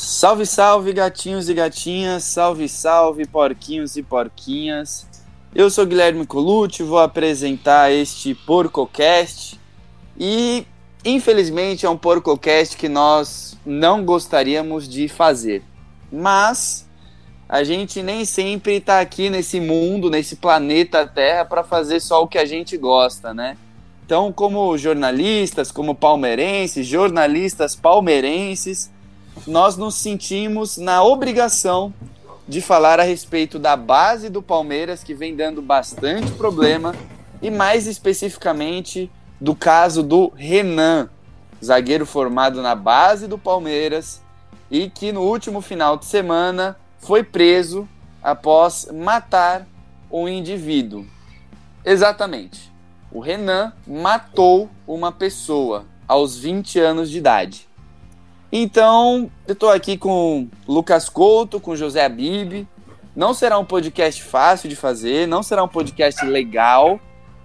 Salve, salve, gatinhos e gatinhas, salve, salve, porquinhos e porquinhas. Eu sou Guilherme Colucci, vou apresentar este PorcoCast e, infelizmente, é um PorcoCast que nós não gostaríamos de fazer. Mas a gente nem sempre está aqui nesse mundo, nesse planeta Terra, para fazer só o que a gente gosta, né? Então, como jornalistas, como palmeirenses, jornalistas palmeirenses, nós nos sentimos na obrigação de falar a respeito da base do Palmeiras, que vem dando bastante problema, e mais especificamente do caso do Renan, zagueiro formado na base do Palmeiras e que no último final de semana foi preso após matar um indivíduo. Exatamente. O Renan matou uma pessoa aos 20 anos de idade. Então, eu estou aqui com Lucas Couto, com José Abib. Não será um podcast fácil de fazer, não será um podcast legal,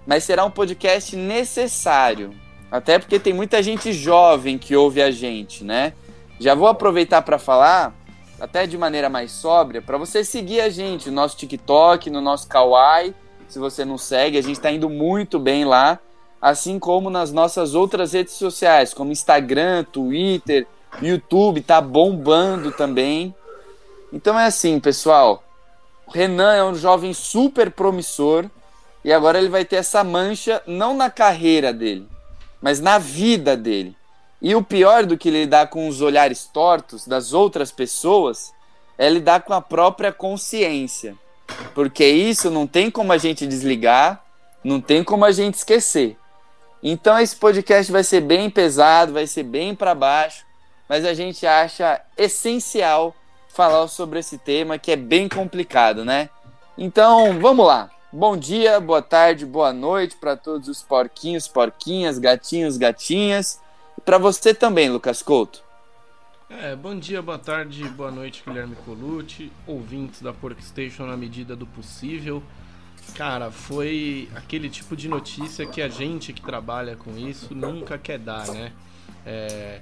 mas será um podcast necessário. Até porque tem muita gente jovem que ouve a gente, né? Já vou aproveitar para falar, até de maneira mais sóbria, para você seguir a gente no nosso TikTok, no nosso Kawaii. Se você não segue, a gente está indo muito bem lá. Assim como nas nossas outras redes sociais, como Instagram, Twitter, YouTube tá bombando também. Então é assim, pessoal. O Renan é um jovem super promissor e agora ele vai ter essa mancha não na carreira dele, mas na vida dele. E o pior do que lidar com os olhares tortos das outras pessoas é lidar com a própria consciência. Porque isso não tem como a gente desligar, não tem como a gente esquecer. Então esse podcast vai ser bem pesado, vai ser bem para baixo mas a gente acha essencial falar sobre esse tema que é bem complicado, né? Então, vamos lá. Bom dia, boa tarde, boa noite para todos os porquinhos, porquinhas, gatinhos, gatinhas. E para você também, Lucas Couto. É, bom dia, boa tarde, boa noite, Guilherme Colucci, ouvintes da Porkstation na medida do possível. Cara, foi aquele tipo de notícia que a gente que trabalha com isso nunca quer dar, né? É,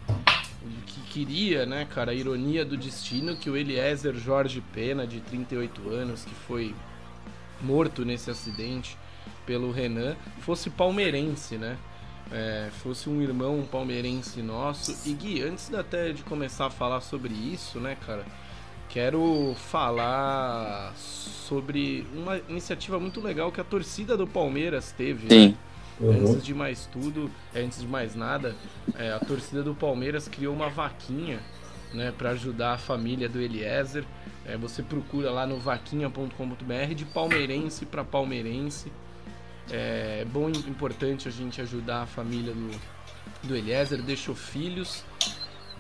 que queria, né, cara, a ironia do destino que o Eliezer Jorge Pena, de 38 anos, que foi morto nesse acidente pelo Renan, fosse palmeirense, né? É, fosse um irmão palmeirense nosso. E Gui, antes até de começar a falar sobre isso, né, cara, quero falar sobre uma iniciativa muito legal que a torcida do Palmeiras teve. Sim. Né? Uhum. Antes de mais tudo, é, antes de mais nada, é, a torcida do Palmeiras criou uma vaquinha né, para ajudar a família do Eliezer. É, você procura lá no vaquinha.com.br de palmeirense para palmeirense. É bom e importante a gente ajudar a família do, do Eliezer, deixou filhos,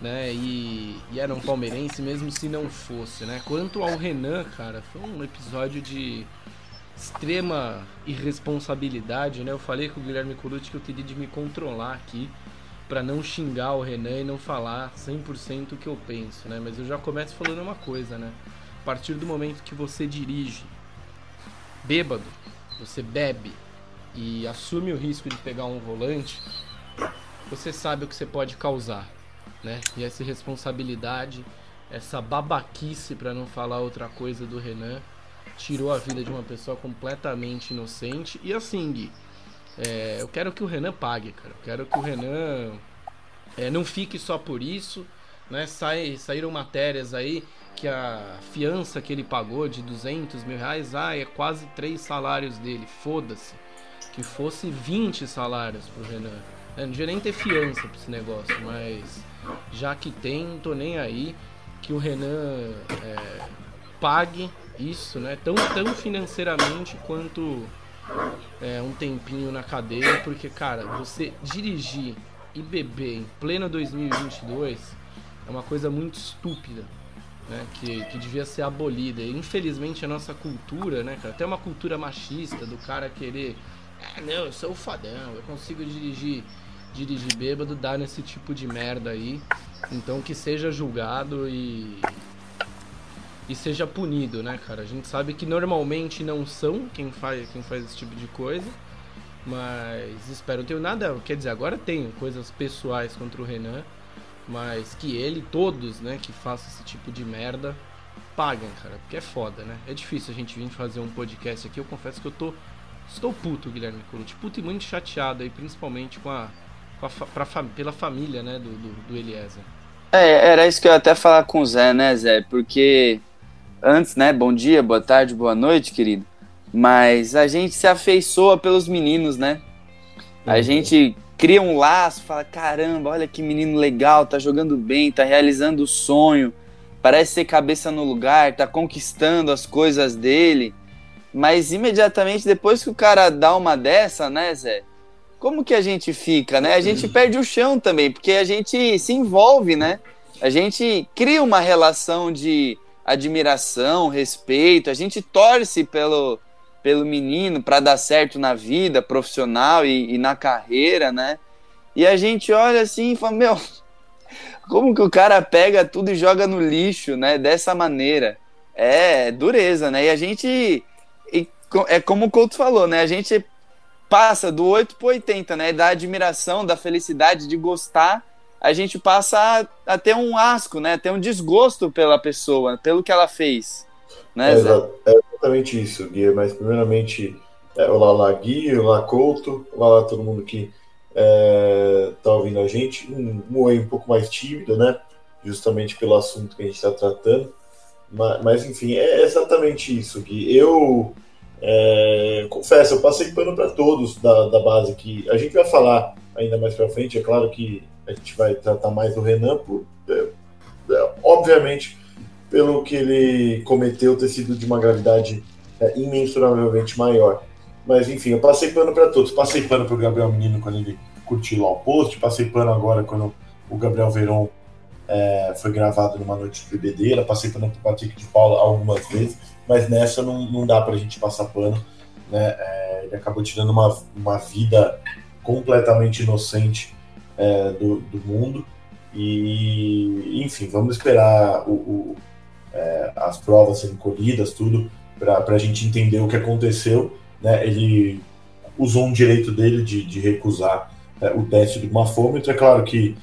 né? E, e era um palmeirense mesmo se não fosse, né? Quanto ao Renan, cara, foi um episódio de extrema irresponsabilidade, né? Eu falei com o Guilherme Colucci que eu teria de me controlar aqui para não xingar o Renan e não falar 100% o que eu penso, né? Mas eu já começo falando uma coisa, né? A partir do momento que você dirige bêbado, você bebe e assume o risco de pegar um volante, você sabe o que você pode causar, né? E essa irresponsabilidade, essa babaquice para não falar outra coisa do Renan, tirou a vida de uma pessoa completamente inocente. E assim, Gui, é, eu quero que o Renan pague, cara. Eu quero que o Renan é, não fique só por isso. Né? Sai, saíram matérias aí que a fiança que ele pagou de 200 mil reais, ah, é quase três salários dele. Foda-se. Que fosse 20 salários pro Renan. Eu não devia nem ter fiança pra esse negócio, mas já que tem, não tô nem aí. Que o Renan é, pague isso, né? Tão, tão financeiramente quanto é, um tempinho na cadeia, porque, cara, você dirigir e beber em pleno 2022 é uma coisa muito estúpida, né? Que, que devia ser abolida. E, infelizmente, a nossa cultura, né, cara? Até uma cultura machista do cara querer. Ah, não, eu sou o fadão, eu consigo dirigir dirigir bêbado, dar nesse tipo de merda aí. Então que seja julgado e, e seja punido, né, cara? A gente sabe que normalmente não são quem faz, quem faz esse tipo de coisa, mas espero. Não tenho nada, quer dizer, agora tenho coisas pessoais contra o Renan, mas que ele, todos, né, que façam esse tipo de merda, paguem, cara, porque é foda, né? É difícil a gente vir fazer um podcast aqui, eu confesso que eu tô estou puto, Guilherme Colucci, puto e muito chateado aí, principalmente com a, com a pra, pela família, né, do, do, do Eliezer. É, era isso que eu ia até falar com o Zé, né, Zé? Porque antes, né, bom dia, boa tarde, boa noite, querido. Mas a gente se afeiçoa pelos meninos, né? A uhum. gente cria um laço, fala: caramba, olha que menino legal, tá jogando bem, tá realizando o sonho, parece ser cabeça no lugar, tá conquistando as coisas dele. Mas imediatamente depois que o cara dá uma dessa, né, Zé? Como que a gente fica, né? A gente uhum. perde o chão também, porque a gente se envolve, né? A gente cria uma relação de admiração, respeito, a gente torce pelo, pelo menino para dar certo na vida profissional e, e, na carreira, né? E a gente olha assim e fala, meu, como que o cara pega tudo e joga no lixo, né? Dessa maneira. É dureza, né? E a gente. É como o Couto falou, né? A gente passa do 8 pro 80, né? Da admiração, da felicidade, de gostar, a gente passa a, a ter um asco, né? Ter um desgosto pela pessoa, pelo que ela fez. Né, é, é, exatamente isso, Gui. Mas, primeiramente, é, olá lá, Gui, olá, Couto, olá lá, todo mundo que é, tá ouvindo a gente. Um, um oi um pouco mais tímido, né? Justamente pelo assunto que a gente está tratando. Mas, mas, enfim, é exatamente isso, Gui. Eu é, confesso, eu passei pano para todos da, da base que a gente vai falar ainda mais para frente. É claro que a gente vai tratar mais do Renan, por, é, é, obviamente pelo que ele cometeu ter sido de uma gravidade é, imensuravelmente maior. Mas enfim, eu passei pano para todos. Passei pano para o Gabriel Menino quando ele curtiu lá o post, passei pano agora quando o Gabriel Veron é, foi gravado numa noite de bebedeira, passei pano para o Patrick de Paula algumas vezes, mas nessa não, não dá para a gente passar pano. Né? É, ele acabou tirando uma, uma vida completamente inocente é, do, do mundo. E, enfim, vamos esperar o, o é, as provas serem colhidas, tudo, para a gente entender o que aconteceu. Né? Ele usou um direito dele de, de recusar é, o teste do mafômetro. É claro que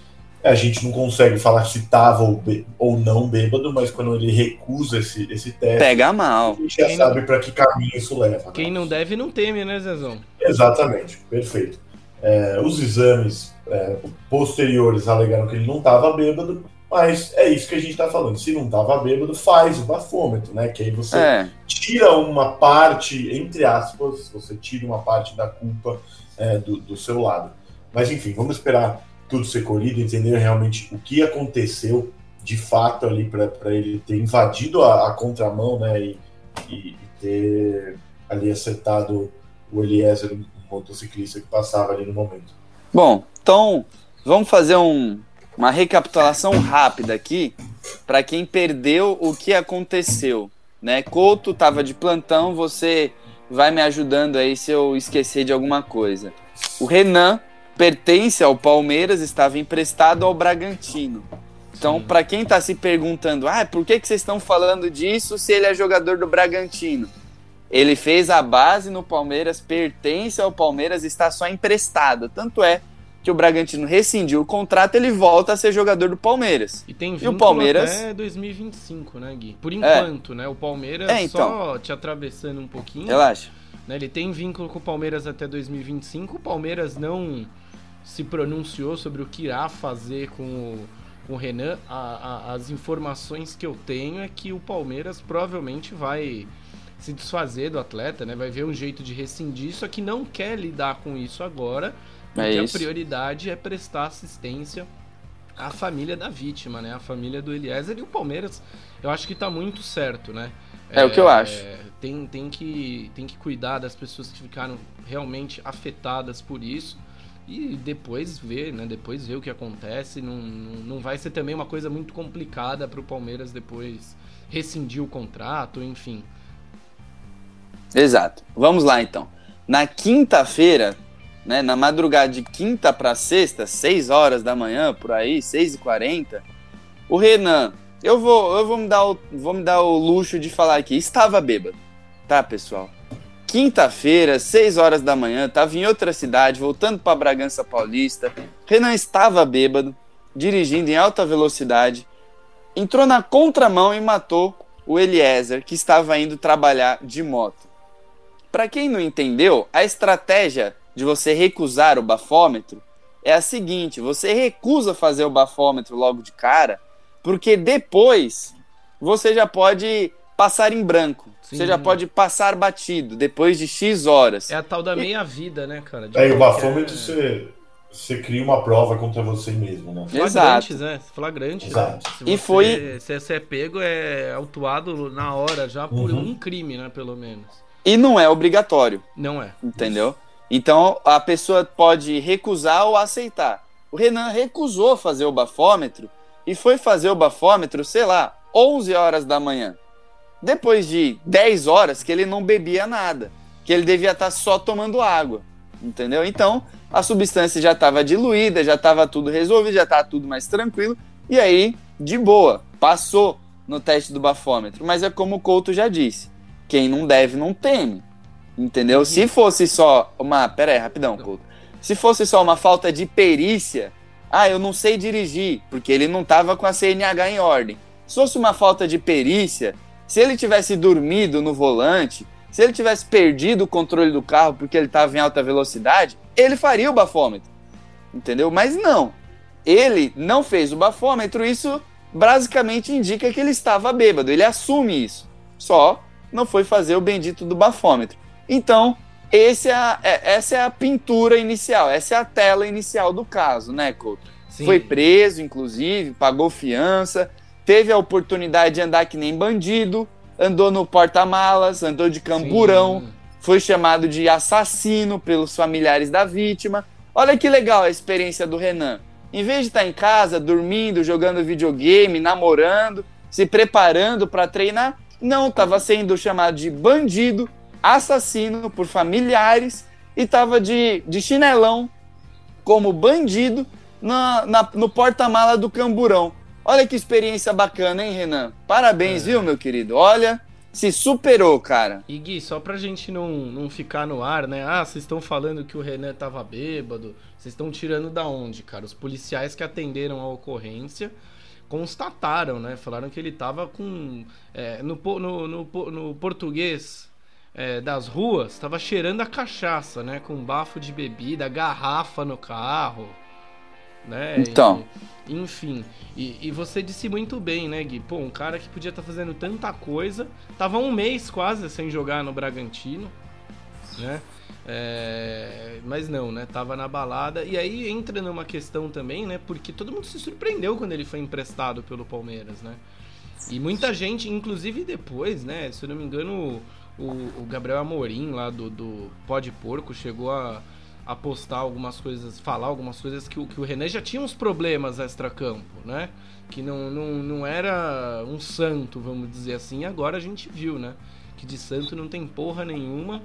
a gente não consegue falar se estava ou, ou, não bêbado, mas quando ele recusa esse, esse teste, pega mal. A gente já Quem sabe não... para que caminho isso leva. Né? Quem né? não deve não teme, né, Zezão? Exatamente, perfeito. É, os exames é, posteriores alegaram que ele não estava bêbado, mas é isso que a gente está falando. Se não estava bêbado, faz o bafômetro, né? Que aí você é. tira uma parte, entre aspas, você tira uma parte da culpa é, do, do, seu lado. Mas enfim, vamos esperar tudo ser colhido, entender realmente o que aconteceu de fato ali para ele ter invadido a, a contramão, né? E, e, e, ter ali acertado o Eliezer, um motociclista que passava ali no momento. Bom, então vamos fazer um, uma recapitulação rápida aqui para quem perdeu o que aconteceu. Né? Couto estava de plantão, você vai me ajudando aí se eu esquecer de alguma coisa. O Renan pertence ao Palmeiras, estava emprestado ao Bragantino. Então, para quem está se perguntando, ah, por que, que vocês estão falando disso se ele é jogador do Bragantino? Ele fez a base no Palmeiras, pertence ao Palmeiras, está só emprestado. Tanto é que o Bragantino rescindiu o contrato, ele volta a ser jogador do Palmeiras. E tem vínculo e o Palmeiras até 2025, né, Gui? Por é. enquanto, é. né? O Palmeiras é, então. só te atravessando um pouquinho. Relaxa. Né, ele tem vínculo com o Palmeiras até 2025. O Palmeiras não se pronunciou sobre o que irá fazer com o, com o Renan. A, a, as informações que eu tenho é que o Palmeiras provavelmente vai se desfazer do atleta, né? Vai ver um jeito de rescindir, só que não quer lidar com isso agora porque é a prioridade é prestar assistência à família da vítima, né? A família do Eliezer e o Palmeiras, eu acho que tá muito certo, né? É, é o que eu acho. Tem, tem, que, tem que cuidar das pessoas que ficaram realmente afetadas por isso e depois ver, né? Depois ver o que acontece. Não, não, não vai ser também uma coisa muito complicada para o Palmeiras depois rescindir o contrato, enfim. Exato. Vamos lá então. Na quinta-feira né, na madrugada de quinta para sexta, 6 horas da manhã, por aí, 6 e 40 o Renan, eu vou, eu vou me dar o, vou me dar o luxo de falar aqui, estava bêbado, tá, pessoal? Quinta-feira, 6 horas da manhã, estava em outra cidade, voltando para Bragança Paulista. Renan estava bêbado. dirigindo em alta velocidade, entrou na contramão e matou o Eliezer, que estava indo trabalhar de moto. Para quem não entendeu, a estratégia de você recusar o bafômetro é a seguinte: você recusa fazer o bafômetro logo de cara, porque depois você já pode passar em branco. Sim. Você já pode passar batido depois de X horas. É a tal da meia-vida, né, cara? De é, e o bafômetro você, você cria uma prova contra você mesmo, né? Flagrantes, Exato. né? Flagrantes. Exato. Se e foi. Se você é pego, é autuado na hora já por uhum. um crime, né? Pelo menos. E não é obrigatório. Não é. Entendeu? Então a pessoa pode recusar ou aceitar. O Renan recusou fazer o bafômetro e foi fazer o bafômetro, sei lá, 11 horas da manhã. Depois de 10 horas que ele não bebia nada, que ele devia estar só tomando água, entendeu? Então, a substância já estava diluída, já estava tudo resolvido, já estava tudo mais tranquilo, e aí, de boa, passou no teste do bafômetro. Mas é como o Couto já disse, quem não deve não teme, entendeu? Se fosse só uma... Pera aí, rapidão, Couto. Se fosse só uma falta de perícia, ah, eu não sei dirigir, porque ele não estava com a CNH em ordem. Se fosse uma falta de perícia, se ele tivesse dormido no volante, se ele tivesse perdido o controle do carro porque ele estava em alta velocidade, ele faria o bafômetro. Entendeu? Mas não. Ele não fez o bafômetro, isso basicamente indica que ele estava bêbado. Ele assume isso. Só não foi fazer o bendito do bafômetro. Então, é a, é, essa é a pintura inicial, essa é a tela inicial do caso, né, Couto? Sim. Foi preso, inclusive, pagou fiança, teve a oportunidade de andar que nem bandido, andou no porta-malas, andou de camburão, Sim. foi chamado de assassino pelos familiares da vítima. Olha que legal a experiência do Renan. Em vez de estar em casa, dormindo, jogando videogame, namorando, se preparando para treinar, não, estava sendo chamado de bandido, assassino por familiares e estava de, de chinelão como bandido na, na no porta-mala do camburão. Olha que experiência bacana, hein, Renan? Parabéns, é. viu, meu querido? Olha, se superou, cara. E Gui, só pra gente não, não ficar no ar, né? Ah, vocês estão falando que o Renan tava bêbado. Vocês estão tirando da onde, cara? Os policiais que atenderam a ocorrência constataram, né? Falaram que ele tava com. É, no, no, no, no, português é, das ruas, tava cheirando a cachaça, né? Com bafo de bebida, garrafa no carro né? Então. E, enfim, e, e, você disse muito bem, né, Gui? Pô, um cara que podia estar tá fazendo tanta coisa, tava um mês quase sem jogar no Bragantino, né? É, mas não, né? Tava na balada. E aí entra numa questão também, né? Porque todo mundo se surpreendeu quando ele foi emprestado pelo Palmeiras, né? E muita gente, inclusive depois, né? Se eu não me engano, o, o Gabriel Amorim lá do, do Pó de Porco chegou a apostar algumas coisas, falar algumas coisas que, que o René já tinha uns problemas extra-campo, né? Que não, não, não era um santo, vamos dizer assim. Agora a gente viu, né? Que de santo não tem porra nenhuma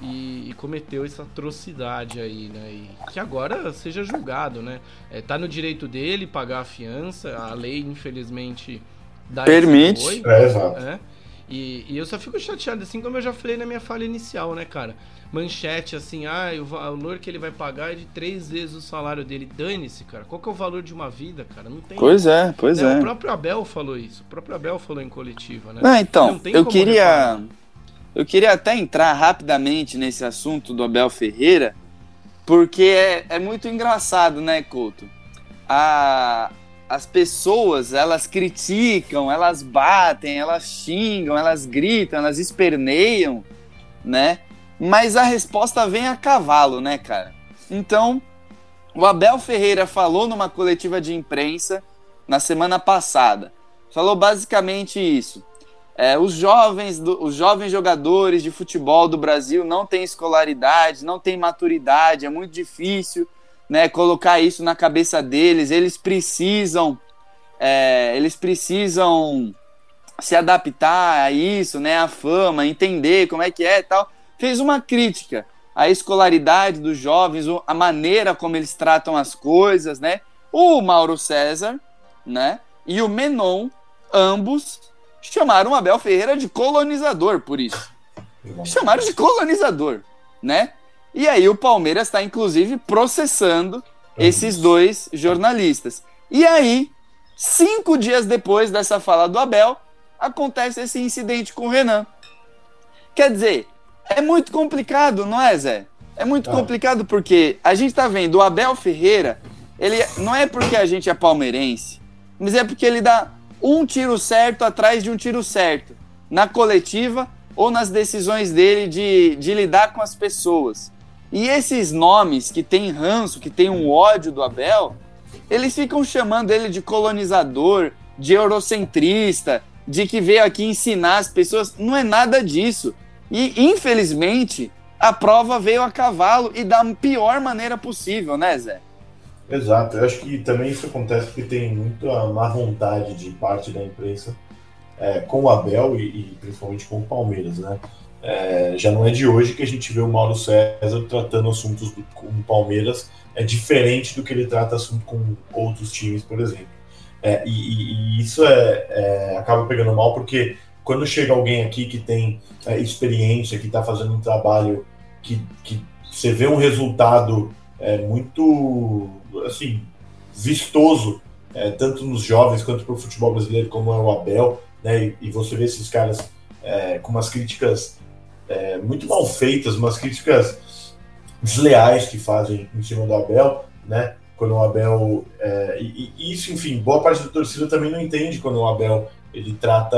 e, e cometeu essa atrocidade aí, né? E que agora seja julgado, né? É, tá no direito dele pagar a fiança, a lei, infelizmente, dá Permite. Esse apoio, é, exato. Né? E, e eu só fico chateado, assim como eu já falei na minha falha inicial, né, cara? Manchete assim, ah, o valor que ele vai pagar é de três vezes o salário dele. Dane-se, cara. Qual que é o valor de uma vida, cara? Não tem. Pois é, pois é. O próprio Abel falou isso. O próprio Abel falou em coletiva, né? Não, então, não eu queria. Reparar. Eu queria até entrar rapidamente nesse assunto do Abel Ferreira, porque é, é muito engraçado, né, Couto? A, as pessoas, elas criticam, elas batem, elas xingam, elas gritam, elas esperneiam, né? Mas a resposta vem a cavalo, né, cara? Então, o Abel Ferreira falou numa coletiva de imprensa na semana passada. Falou basicamente isso. É, os, jovens do, os jovens jogadores de futebol do Brasil não têm escolaridade, não têm maturidade, é muito difícil né, colocar isso na cabeça deles. Eles precisam, é, eles precisam se adaptar a isso, né, a fama, entender como é que é e tal. Fez uma crítica à escolaridade dos jovens, a maneira como eles tratam as coisas, né? O Mauro César, né, e o Menon, ambos chamaram Abel Ferreira de colonizador por isso. Chamaram de colonizador, né? E aí o Palmeiras está inclusive processando esses dois jornalistas. E aí, cinco dias depois dessa fala do Abel, acontece esse incidente com o Renan. Quer dizer, é muito complicado, não é, Zé? É muito ah. complicado porque a gente tá vendo o Abel Ferreira, ele não é porque a gente é palmeirense, mas é porque ele dá um tiro certo atrás de um tiro certo na coletiva ou nas decisões dele de, de lidar com as pessoas. E esses nomes que tem ranço, que tem um ódio do Abel, eles ficam chamando ele de colonizador, de eurocentrista, de que veio aqui ensinar as pessoas. Não é nada disso. E, infelizmente, a prova veio a cavalo e da pior maneira possível, né, Zé? Exato. Eu acho que também isso acontece porque tem muita má vontade de parte da imprensa é, com o Abel e, e, principalmente com o Palmeiras, né? É, já não é de hoje que a gente vê o Mauro César tratando assuntos do, com o Palmeiras é diferente do que ele trata assunto com outros times, por exemplo. É, e, e, isso é, é, acaba pegando mal porque quando chega alguém aqui que tem é, experiência, que está fazendo um trabalho que, que você vê um resultado é, muito assim vistoso, é, tanto nos jovens quanto para o futebol brasileiro, como é o Abel, né? E, e você vê esses caras é, com umas críticas é, muito mal feitas, umas críticas desleais que fazem em cima do Abel, né? Quando o Abel é, e, e, isso, enfim, boa parte da torcida também não entende quando o Abel ele trata,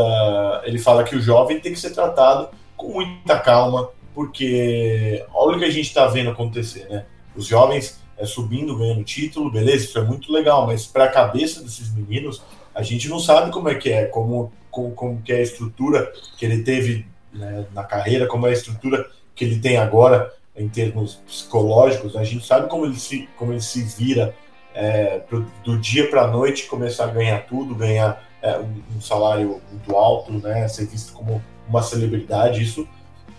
ele fala que o jovem tem que ser tratado com muita calma, porque olha o que a gente está vendo acontecer, né? Os jovens é, subindo, ganhando título, beleza, isso é muito legal, mas para a cabeça desses meninos, a gente não sabe como é que é, como como, como que é a estrutura que ele teve né, na carreira, como é a estrutura que ele tem agora em termos psicológicos. A gente sabe como ele se, como ele se vira é, pro, do dia para a noite, começar a ganhar tudo, ganhar é, um, um, salário muito alto, né, ser visto como uma celebridade. Isso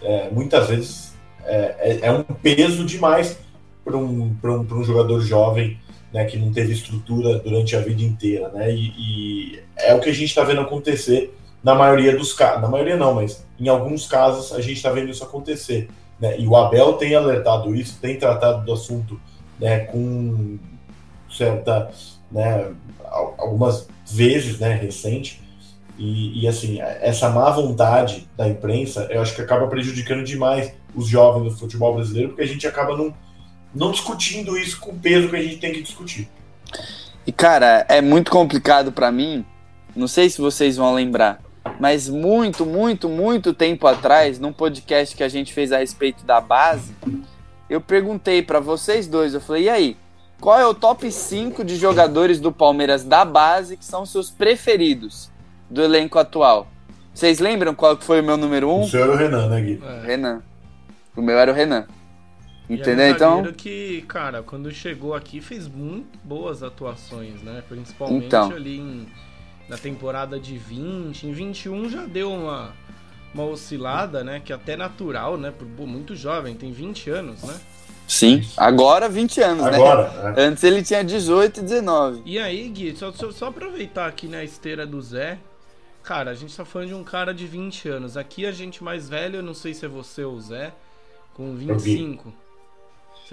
é, muitas vezes é, é, é um peso demais para um, um, um jogador jovem né, que não teve estrutura durante a vida inteira, né? E, e é o que a gente está vendo acontecer na maioria dos casos, na maioria não, mas em alguns casos a gente está vendo isso acontecer, né? E o Abel tem alertado isso, tem tratado do assunto, né, com certa, né, algumas vezes, né, recente. E, e, assim, essa má vontade da imprensa, eu acho que acaba prejudicando demais os jovens do futebol brasileiro, porque a gente acaba não não discutindo isso com o peso que a gente tem que discutir. E cara, é muito complicado para mim. Não sei se vocês vão lembrar, mas muito, muito, muito tempo atrás, num podcast que a gente fez a respeito da base, eu perguntei para vocês dois, eu falei: "E aí, qual é o top 5 de jogadores do Palmeiras da base que são seus preferidos do elenco atual?" Vocês lembram qual foi o meu número 1? Um? O seu era o Renan, né, Gui? É. Renan. O meu era o Renan. Entendeu? então. que, cara, quando chegou aqui fez muito boas atuações, né? Principalmente então. ali em, na temporada de 20. Em 21 já deu uma, uma oscilada, né? Que é até natural, né? Por muito jovem, tem 20 anos, né? Sim, agora 20 anos, agora, né? né? Antes ele tinha 18 e 19. E aí, Gui, só, só, só aproveitar aqui na esteira do Zé. Cara, a gente tá falando de um cara de 20 anos. Aqui a gente mais velho, eu não sei se é você ou o Zé, com 25.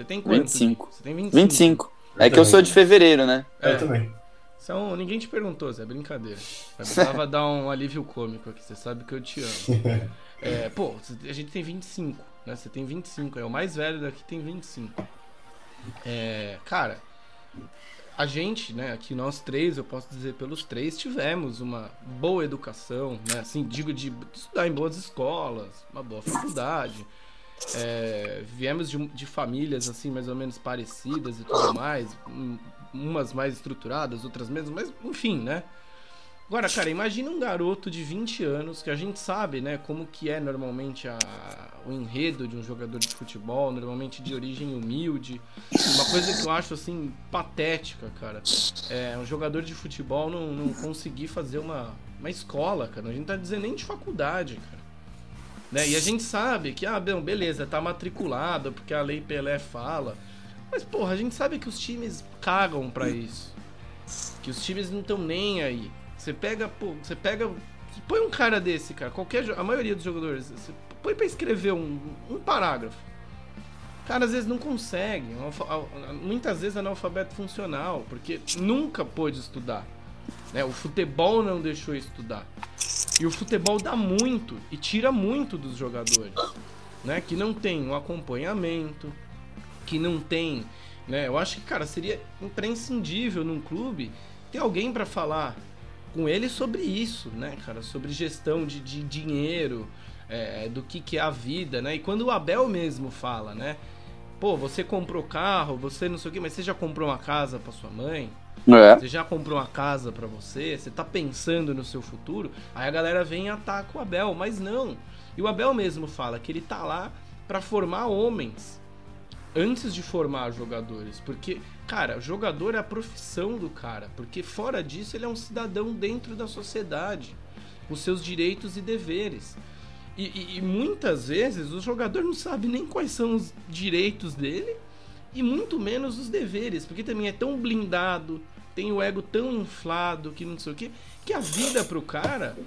Você tem quanto? 25. Você tem 25. 25. é que eu sou de fevereiro, né? É. Eu também. São, ninguém te perguntou, Zé, brincadeira. Eu precisava dar um alívio cômico aqui, você sabe que eu te amo. É, pô, a gente tem 25, né? Você tem 25, é o mais velho daqui tem 25. É, cara, a gente, né, aqui nós três, eu posso dizer pelos três, tivemos uma boa educação, né? Assim, digo de estudar em boas escolas, uma boa faculdade. É, viemos de, de, famílias assim mais ou menos parecidas e tudo mais, umas mais estruturadas, outras menos, mas enfim, né? Agora, cara, imagina um garoto de 20 anos que a gente sabe, né, como que é normalmente a, o enredo de um jogador de futebol, normalmente de origem humilde. Uma coisa que eu acho assim patética, cara, é um jogador de futebol não, não conseguir fazer uma, uma escola, cara. A gente tá dizendo nem de faculdade, cara. Né? E a gente sabe que, ah, bem, beleza, tá matriculado porque a lei Pelé fala. Mas, porra, a gente sabe que os times cagam para isso. Que os times não estão nem aí. Você pega, pô, você pega. Põe um cara desse, cara, qualquer. A maioria dos jogadores, você põe pra escrever um, um parágrafo. cara às vezes não consegue. Muitas vezes analfabeto funcional, porque nunca pôde estudar. Né? O futebol não deixou estudar. E o futebol dá muito e tira muito dos jogadores. Né? Que não tem um acompanhamento, que não tem. Né? Eu acho que, cara, seria imprescindível num clube ter alguém para falar com ele sobre isso, né, cara? Sobre gestão de, de dinheiro, é, do que, que é a vida, né? E quando o Abel mesmo fala, né? Pô, você comprou carro, você não sei o que, mas você já comprou uma casa para sua mãe? É. Você já comprou uma casa para você? Você tá pensando no seu futuro? Aí a galera vem e ataca o Abel, mas não. E o Abel mesmo fala que ele tá lá para formar homens antes de formar jogadores, porque cara, jogador é a profissão do cara, porque fora disso ele é um cidadão dentro da sociedade, com seus direitos e deveres. E, e, e muitas vezes o jogador não sabe nem quais são os direitos dele e muito menos os deveres, porque também é tão blindado, tem o ego tão inflado que não sei o que, que a vida pro cara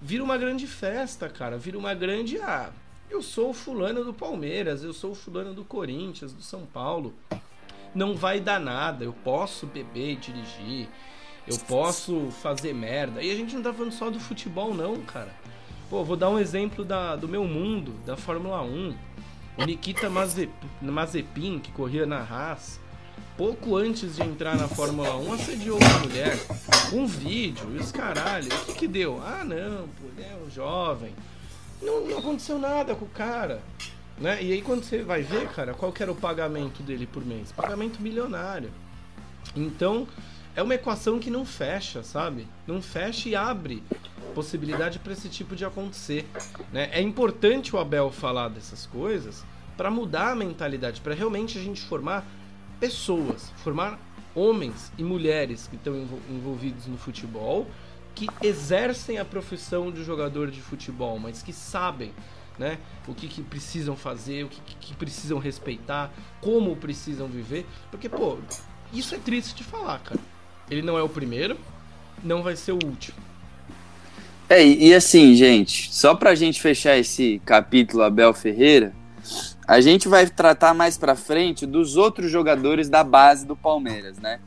vira uma grande festa, cara, vira uma grande ah, eu sou o fulano do Palmeiras, eu sou o fulano do Corinthians, do São Paulo. Não vai dar nada, eu posso beber e dirigir, eu posso fazer merda. E a gente não tá falando só do futebol não, cara. Pô, vou dar um exemplo da, do meu mundo, da Fórmula 1. O Nikita Mazepin, que corria na Haas, pouco antes de entrar na Fórmula 1, assediou uma mulher. Um vídeo, e os caralho. O que que deu? Ah, não, pô, é um jovem. Não, não aconteceu nada com o cara. Né? E aí quando você vai ver, cara, qual que era o pagamento dele por mês? Pagamento milionário. Então, é uma equação que não fecha, sabe? Não fecha e abre possibilidade para esse tipo de acontecer. Né? É importante o Abel falar dessas coisas para mudar a mentalidade, para realmente a gente formar pessoas, formar homens e mulheres que estão envolvidos no futebol, que exercem a profissão de jogador de futebol, mas que sabem né, o que, que precisam fazer, o que, que precisam respeitar, como precisam viver. Porque, pô, isso é triste de falar, cara. Ele não é o primeiro, não vai ser o último. É, e, assim, gente, só pra gente fechar esse capítulo Abel Ferreira, a gente vai tratar mais pra frente dos outros jogadores da base do Palmeiras, né?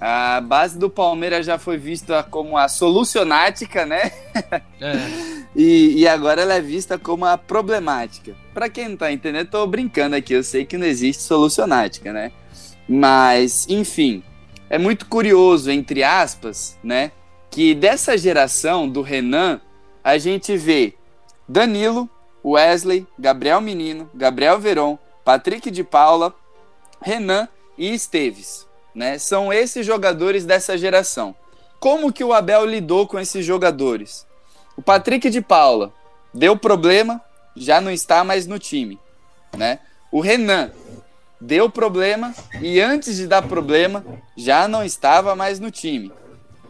A base do Palmeiras já foi vista como a solucionática, né? É. e, e agora ela é vista como a problemática. Para quem não tá entendendo, eu tô brincando aqui, eu sei que não existe solucionática, né? Mas, enfim, é muito curioso, entre aspas, né? que dessa geração do Renan, a gente vê Danilo, Wesley, Gabriel Menino, Gabriel Veron, Patrick de Paula, Renan e Esteves. Né? São esses jogadores dessa geração. Como que o Abel lidou com esses jogadores? O Patrick de Paula deu problema, já não está mais no time. Né? O Renan deu problema e antes de dar problema, já não estava mais no time.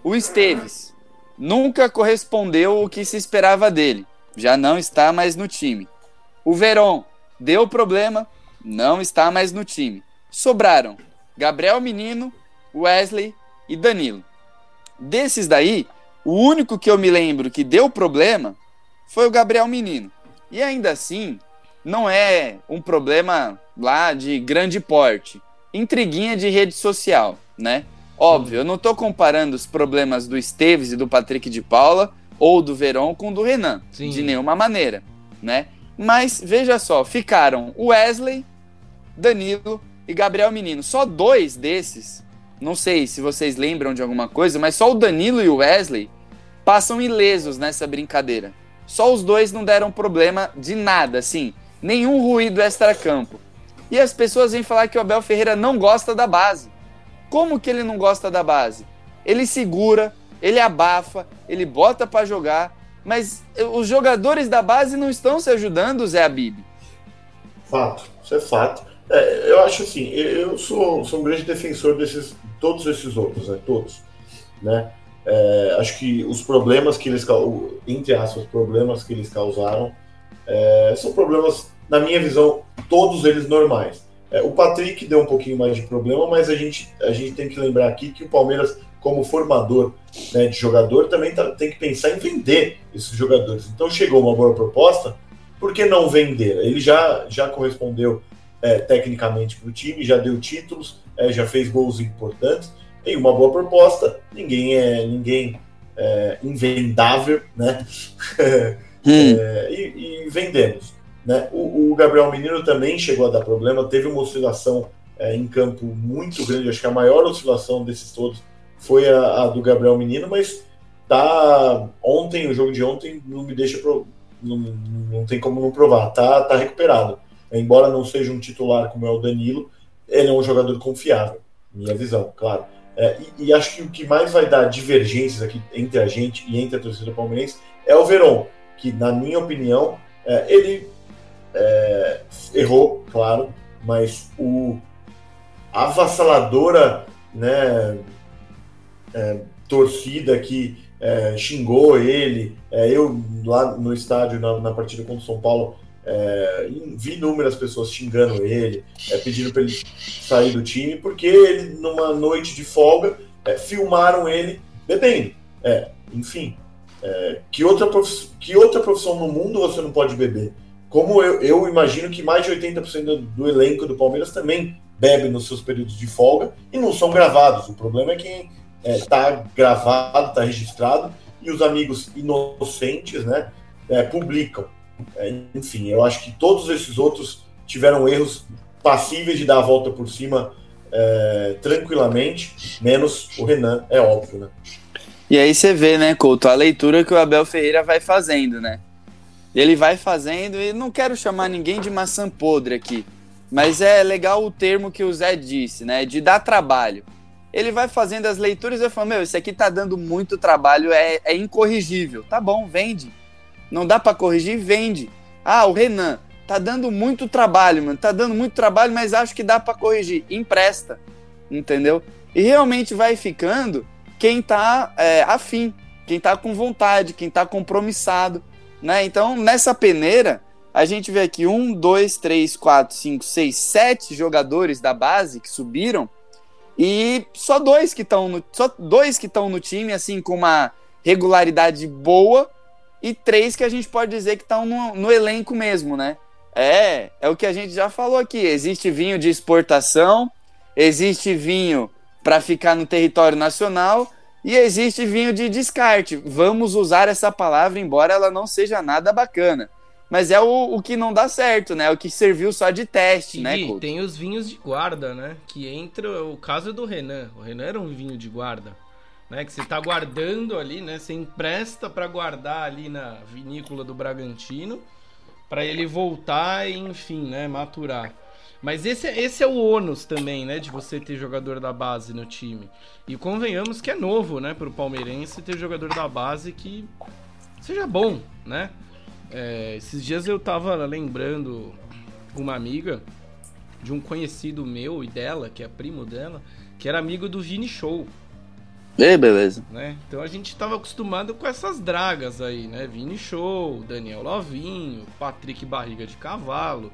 O Esteves nunca correspondeu o que se esperava dele. Já não está mais no time. O Veron deu problema, não está mais no time. Sobraram Gabriel Menino, Wesley e Danilo. Desses daí, o único que eu me lembro que deu problema foi o Gabriel Menino. E ainda assim, não é um problema lá de grande porte. Intriguinha de rede social, né? Óbvio, eu não estou comparando os problemas do Esteves e do Patrick de Paula ou do Verón com o do Renan, Sim. de nenhuma maneira, né? Mas veja só, ficaram Wesley, Danilo e Gabriel Menino. Só dois desses, não sei se vocês lembram de alguma coisa, mas só o Danilo e o Wesley passam ilesos nessa brincadeira. Só os dois não deram problema de nada, assim, nenhum ruído extra-campo. E as pessoas vêm falar que o Abel Ferreira não gosta da base. Como que ele não gosta da base? Ele segura, ele abafa, ele bota para jogar, mas os jogadores da base não estão se ajudando, Zé Abib. Fato, isso é fato. É, eu acho assim, eu sou, sou um grande defensor desses, todos esses outros, né? Todos, né? É, acho que os problemas que eles, entre aspas, problemas que eles causaram, é, são problemas, na minha visão, todos eles normais. É, o Patrick deu um pouquinho mais de problema, mas a gente, a gente tem que lembrar aqui que o Palmeiras, como formador né, de jogador, também tá, tem que pensar em vender esses jogadores. Então chegou uma boa proposta, por que não vender? Ele já, já correspondeu é, tecnicamente para o time, já deu títulos, é, já fez gols importantes, tem uma boa proposta, ninguém é ninguém é, invendável, né? hum. É, e, e, vendemos. Né? O, o, Gabriel Menino também chegou a dar problema, teve uma oscilação é, em campo muito grande, acho que a maior oscilação desses todos foi a, a, do Gabriel Menino, mas tá ontem, o jogo de ontem não me deixa pro, não, não tem como não provar, tá, tá recuperado. Embora não seja um titular como é o Danilo, ele é um jogador confiável, minha visão, claro. É, e, e, acho que o que mais vai dar divergências aqui entre a gente e entre a torcida palmeirense é o Verón, que, na minha opinião, é, ele é, errou, claro, mas o avassaladora né, é, torcida que é, xingou ele, é, eu lá no estádio, na, na partida contra o São Paulo, é, vi inúmeras pessoas xingando ele, é, pedindo para ele sair do time, porque ele, numa noite de folga, é, filmaram ele bebendo. É, enfim, é, que, outra profissão, que outra profissão no mundo você não pode beber? Como eu, eu imagino que mais de 80% do, do elenco do Palmeiras também bebe nos seus períodos de folga e não são gravados. O problema é quem está gravado, está registrado, e os amigos inocentes né, publicam. É, enfim, eu acho que todos esses outros tiveram erros passíveis de dar a volta por cima é, tranquilamente, menos o Renan, é óbvio, né? E aí você vê, né, Couto, a leitura que o Abel Ferreira vai fazendo, né? Ele vai fazendo, e não quero chamar ninguém de maçã podre aqui, mas é legal o termo que o Zé disse, né? De dar trabalho. Ele vai fazendo as leituras e eu falo, meu, isso aqui tá dando muito trabalho, é, é incorrigível. Tá bom, vende não dá para corrigir, vende. Ah, o Renan, tá dando muito trabalho, mano. Tá dando muito trabalho, mas acho que dá para corrigir. Empresta. Entendeu? E realmente vai ficando quem tá é, afim, quem tá com vontade, quem tá compromissado. Né? Então, nessa peneira, a gente vê aqui um, dois, três, quatro, cinco, seis, sete jogadores da base que subiram e só dois que estão no, só dois que estão no time assim com uma regularidade boa e três que a gente pode dizer que estão no, no elenco mesmo, né? É, é o que a gente já falou aqui. Existe vinho de exportação, existe vinho para ficar no território nacional e existe vinho de descarte. Vamos usar essa palavra, embora ela não seja nada bacana. Mas é o, o que não dá certo, né? O que serviu só de teste, e né? E tem os vinhos de guarda, né? Que entra o caso do Renan. O Renan era um vinho de guarda né? Que você está guardando ali, né? Você empresta para guardar ali na vinícola do Bragantino para ele voltar e, enfim, né? Maturar. Mas esse, é, esse é o ônus também, né? De você ter jogador da base no time. E convenhamos que é novo, né? Para o palmeirense ter jogador da base que seja bom, né? É, esses dias eu tava lembrando uma amiga de um conhecido meu e dela, que é primo dela, que era amigo do Vini Show. E beleza. Né? Então a gente estava acostumado com essas dragas aí, né? Vini Show, Daniel Lovinho, Patrick Barriga de Cavalo.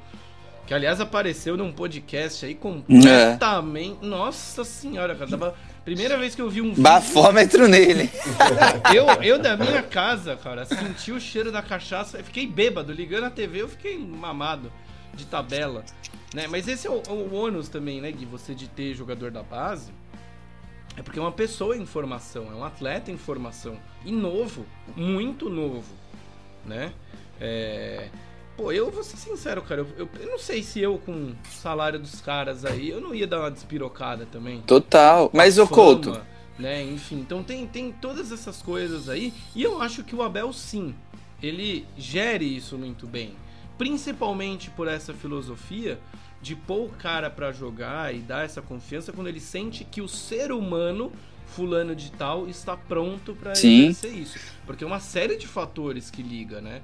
Que aliás apareceu num podcast aí completamente. É. Nossa senhora, cara. Tava... Primeira vez que eu vi um vídeo. Bafômetro nele. eu, eu da minha casa, cara, senti o cheiro da cachaça. Fiquei bêbado. Ligando a TV, eu fiquei mamado de tabela. Né? Mas esse é o, o ônus também, né, Gui? Você de ter jogador da base. É porque é uma pessoa em formação, é um atleta em formação. E novo, muito novo, né? É... Pô, eu vou ser sincero, cara. Eu, eu, eu, não sei se eu, com o salário dos caras aí, eu não ia dar uma despirocada também. Total. Mas, o Couto... Né? Enfim, então tem, tem todas essas coisas aí. E eu acho que o Abel, sim, ele gere isso muito bem. Principalmente por essa filosofia de pôr o cara para jogar e dar essa confiança quando ele sente que o ser humano fulano de tal está pronto para exercer isso. Porque é uma série de fatores que liga, né?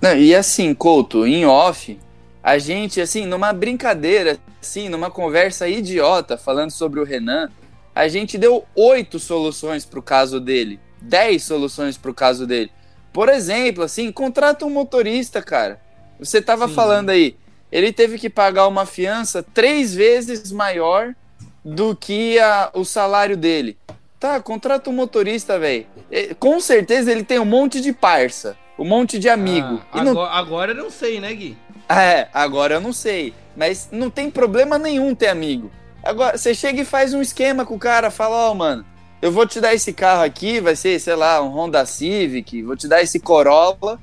Não, e assim, Couto, em off, a gente, assim, numa brincadeira, assim, numa conversa idiota falando sobre o Renan, a gente deu oito soluções pro caso dele. Dez soluções pro caso dele. Por exemplo, assim, contrata um motorista, cara. Você tava Sim. falando aí, ele teve que pagar uma fiança três vezes maior do que a, o salário dele. Tá, contrata um motorista, velho. Com certeza ele tem um monte de parça, um monte de amigo. Ah, agora, não... agora não sei, né, Gui? É, agora eu não sei. Mas não tem problema nenhum ter amigo. Agora, você chega e faz um esquema com o cara, fala, ó, oh, mano, eu vou te dar esse carro aqui, vai ser, sei lá, um Honda Civic, vou te dar esse Corolla,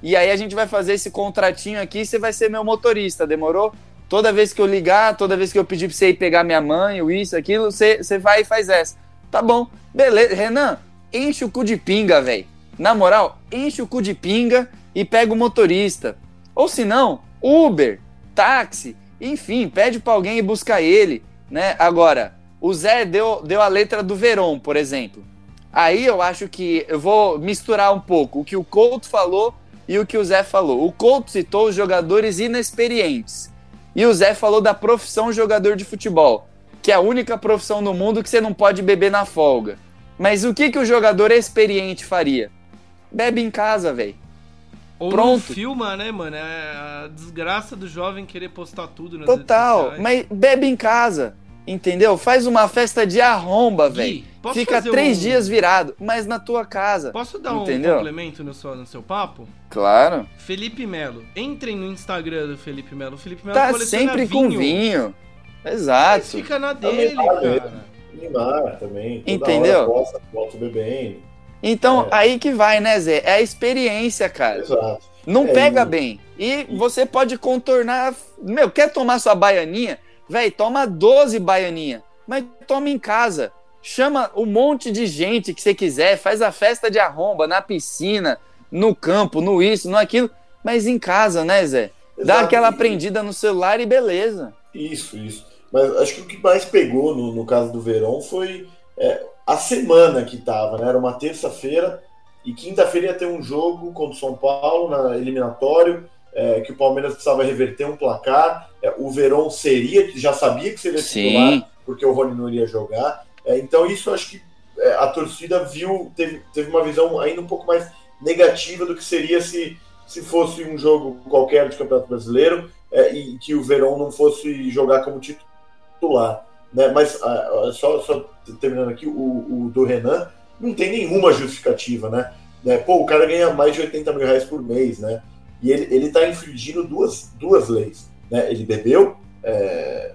e aí a gente vai fazer esse contratinho aqui, você vai ser meu motorista, demorou? Toda vez que eu ligar, toda vez que eu pedir pra você ir pegar minha mãe, ou isso, aquilo, você, você vai e faz essa. Tá bom, beleza. Renan, enche o cu de pinga, velho. Na moral, enche o cu de pinga e pega o motorista. Ou se não, Uber, táxi, enfim, pede para alguém ir buscar ele, né? Agora, o Zé deu, deu a letra do Veron, por exemplo. Aí eu acho que eu vou misturar um pouco o que o Couto falou e o que o Zé falou. O Couto citou os jogadores inexperientes. E o Zé falou da profissão jogador de futebol, que é a única profissão no mundo que você não pode beber na folga. Mas o que, que o jogador experiente faria? Bebe em casa, velho. Ou Pronto. filma, né, mano? É a desgraça do jovem querer postar tudo nas Total, mas bebe em casa, entendeu? Faz uma festa de arromba, velho. Fica três um... dias virado, mas na tua casa. Posso dar entendeu? um complemento no seu, no seu papo? Claro. Felipe Melo. Entrem no Instagram do Felipe Melo. Felipe Melo tá sempre vinho. com vinho. Exato. Mas fica na dele, cara. Neymar também. Entendeu? Posta, volta bebendo. Então, é. aí que vai, né, Zé? É a experiência, cara. Exato. Não é, pega e... bem. E você pode contornar. Meu, quer tomar sua baianinha? Véi, toma 12 baianinha. Mas toma em casa. Chama um monte de gente que você quiser. Faz a festa de arromba na piscina, no campo, no isso, no aquilo. Mas em casa, né, Zé? Dá Exato. aquela prendida no celular e beleza. Isso, isso. Mas acho que o que mais pegou no, no caso do Verão foi é, a semana que tava, né? Era uma terça-feira e quinta-feira ia ter um jogo contra o São Paulo na eliminatório, é, que o Palmeiras precisava reverter um placar. É, o Verón seria, já sabia que seria titular, porque o Rony não iria jogar. É, então isso acho que é, a torcida viu, teve, teve uma visão ainda um pouco mais negativa do que seria se, se fosse um jogo qualquer de Campeonato Brasileiro é, e que o Verón não fosse jogar como titular. Né? Mas uh, só, só, terminando aqui, o, o, do Renan não tem nenhuma justificativa, né? né? Pô, o cara ganha mais de 80 mil reais por mês, né? E ele, ele tá infringindo duas, duas leis. Né? Ele bebeu, é...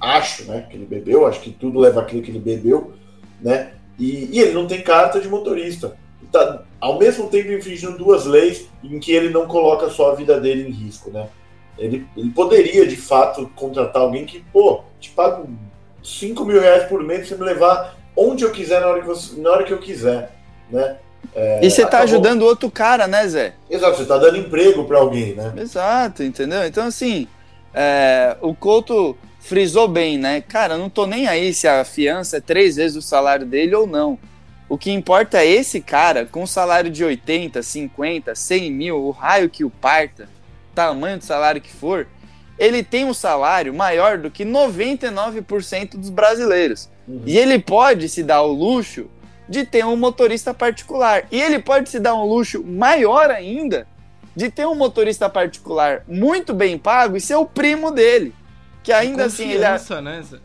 acho, né? Que ele bebeu, acho que tudo leva a crer que ele bebeu, né? E, e ele não tem carta de motorista. Tá, ao mesmo tempo infringindo duas leis em que ele não coloca só a vida dele em risco, né? Ele, ele poderia, de fato, contratar alguém que, pô, te pago 5 mil reais por mês pra você me levar onde eu quiser, na hora que, você, na hora que eu quiser, né? É, e você tá ajudando outro cara, né, Zé? Exato, você tá dando emprego para alguém, né? Exato, entendeu? Então, assim, é, o Couto frisou bem, né? Cara, não tô nem aí se a fiança é três vezes o salário dele ou não. O que importa é esse cara, com um salário de 80, 50, 100 mil, o raio que o parta, tamanho do salário que for, ele tem um salário maior do que 99% dos brasileiros. Uhum. E ele pode se dar o luxo de ter um motorista particular. E ele pode se dar um luxo maior ainda de ter um motorista particular muito bem pago e ser o primo dele. Que ainda assim ele, né?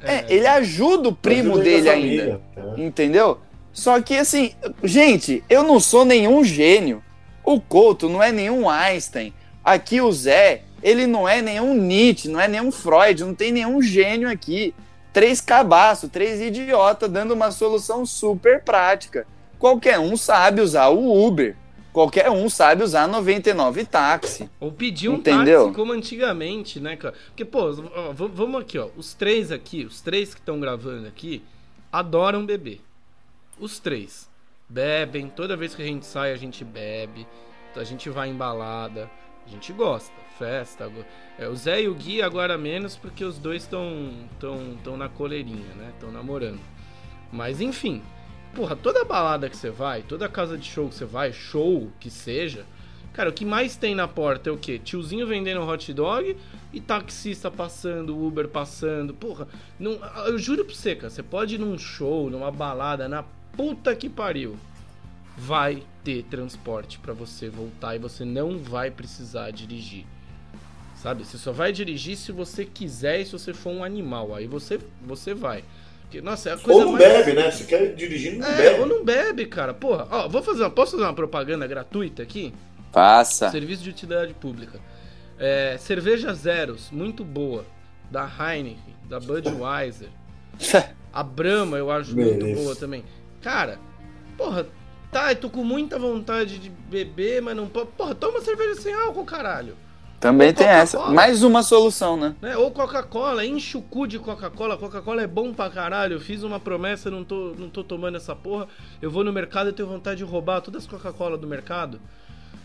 é, é, ele ajuda o primo ajuda dele ainda. É. Entendeu? Só que assim, gente, eu não sou nenhum gênio. O Couto não é nenhum Einstein. Aqui o Zé, ele não é nenhum Nietzsche, não é nenhum Freud, não tem nenhum gênio aqui. Três cabaços, três idiotas dando uma solução super prática. Qualquer um sabe usar o Uber. Qualquer um sabe usar 99 táxi. Ou pedir um Entendeu? táxi como antigamente, né, cara? Porque, pô, ó, vamos aqui, ó. Os três aqui, os três que estão gravando aqui, adoram beber. Os três. Bebem, toda vez que a gente sai, a gente bebe. A gente vai em balada. A gente gosta, festa. É, o Zé e o Gui agora menos porque os dois estão tão, tão na coleirinha, né? Estão namorando. Mas enfim, porra, toda balada que você vai, toda casa de show que você vai, show que seja, cara, o que mais tem na porta é o quê? Tiozinho vendendo hot dog e taxista passando, Uber passando. Porra, não, eu juro pra você, cara, você pode ir num show, numa balada, na puta que pariu vai ter transporte para você voltar e você não vai precisar dirigir. Sabe? Você só vai dirigir se você quiser e se você for um animal. Aí você, você vai. Porque, nossa, é a coisa ou não mais... bebe, né? Se quer dirigir, não é, bebe. Ou não bebe, cara. Porra, ó, vou fazer, posso fazer uma propaganda gratuita aqui? Faça. Serviço de utilidade pública. É, cerveja Zeros, muito boa. Da Heineken, da Budweiser. A Brahma eu acho muito Beleza. boa também. Cara, porra, tá, eu tô com muita vontade de beber, mas não posso. Porra, toma cerveja sem álcool, caralho. Também tem essa. Mais uma solução, né? Né? Ou Coca-Cola, enche o cu de Coca-Cola. Coca-Cola é bom pra caralho. Eu fiz uma promessa, não tô, não tô tomando essa porra. Eu vou no mercado e tenho vontade de roubar todas as Coca-Cola do mercado.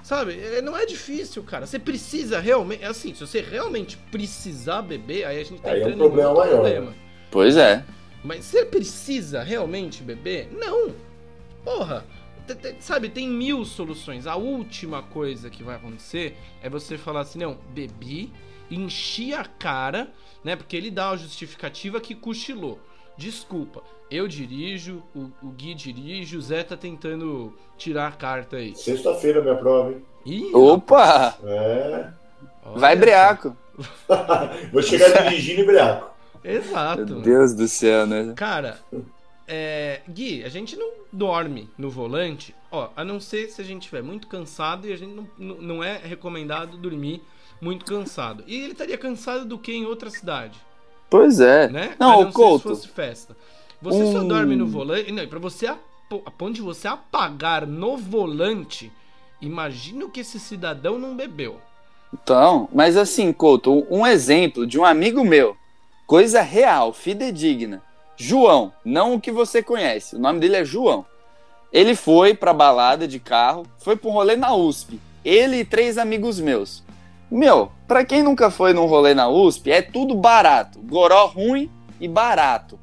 Sabe? É, Não é difícil, cara. Você precisa realmente. Assim, se você realmente precisar beber, aí a gente tá Aí é um entrando em problema maior, problema. Pois é. Mas você precisa realmente beber? Não. Porra. Sabe, tem mil soluções. A última coisa que vai acontecer é você falar assim: não, bebi, enchi a cara, né? Porque ele dá a justificativa que cochilou. Desculpa, eu dirijo, o, o Gui dirige, o Zé tá tentando tirar a carta aí. Sexta-feira minha prova, hein? Ih, Opa! É. Vai breaco. Vou chegar dirigindo e breaco. Exato. Meu Deus do céu, né? Cara, é, Gui, a gente não dorme no volante, ó, a não ser se a gente estiver muito cansado e a gente não, não é recomendado dormir muito cansado. E ele estaria cansado do que em outra cidade, Pois é. né? Não, a o não Couto. ser se fosse festa. Você só dorme no volante, não, e pra você apo- a ponto de você apagar no volante, imagina o que esse cidadão não bebeu. Então, mas assim, Couto, um exemplo de um amigo meu, coisa real, fidedigna. João, não o que você conhece, o nome dele é João. Ele foi pra balada de carro, foi pra um rolê na USP. Ele e três amigos meus. Meu, pra quem nunca foi num rolê na USP, é tudo barato. Goró ruim e barato.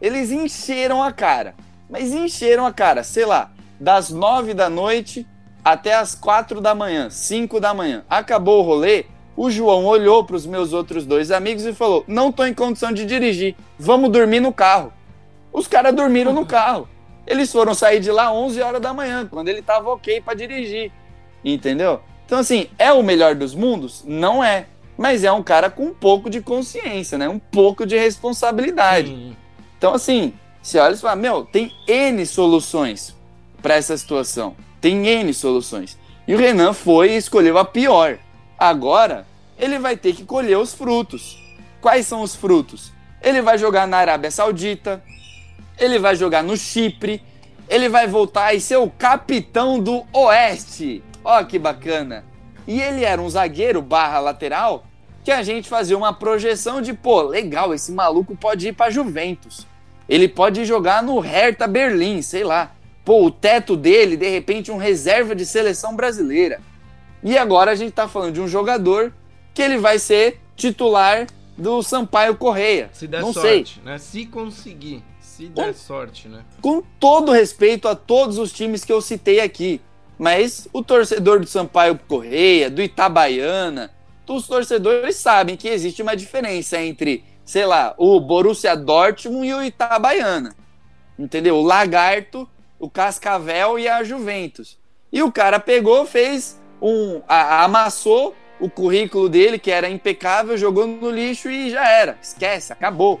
Eles encheram a cara. Mas encheram a cara, sei lá, das nove da noite até as quatro da manhã, cinco da manhã. Acabou o rolê, o João olhou para os meus outros dois amigos e falou: Não tô em condição de dirigir, vamos dormir no carro. Os caras dormiram no carro. Eles foram sair de lá 11 horas da manhã, quando ele tava ok para dirigir. Entendeu? Então, assim, é o melhor dos mundos? Não é. Mas é um cara com um pouco de consciência, né? Um pouco de responsabilidade. Então, assim, você olha e fala, meu, tem N soluções para essa situação. Tem N soluções. E o Renan foi e escolheu a pior. Agora, ele vai ter que colher os frutos. Quais são os frutos? Ele vai jogar na Arábia Saudita, ele vai jogar no Chipre, ele vai voltar e ser o capitão do Oeste. Ó que bacana. E ele era um zagueiro barra lateral que a gente fazia uma projeção de, pô, legal, esse maluco pode ir pra Juventus. Ele pode jogar no Hertha Berlim, sei lá. Pô, o teto dele, de repente, um reserva de seleção brasileira. E agora a gente tá falando de um jogador que ele vai ser titular do Sampaio Correia. Se der Não sei. sorte, né? Se conseguir. Se der Hum. sorte, né? com todo respeito a todos os times que eu citei aqui, mas o torcedor do Sampaio Correia, do Itabaiana, os torcedores sabem que existe uma diferença entre, sei lá, o Borussia Dortmund e o Itabaiana. Entendeu? O Lagarto, o Cascavel e a Juventus. E o cara pegou, fez um. amassou o currículo dele, que era impecável, jogou no lixo e já era. Esquece, acabou.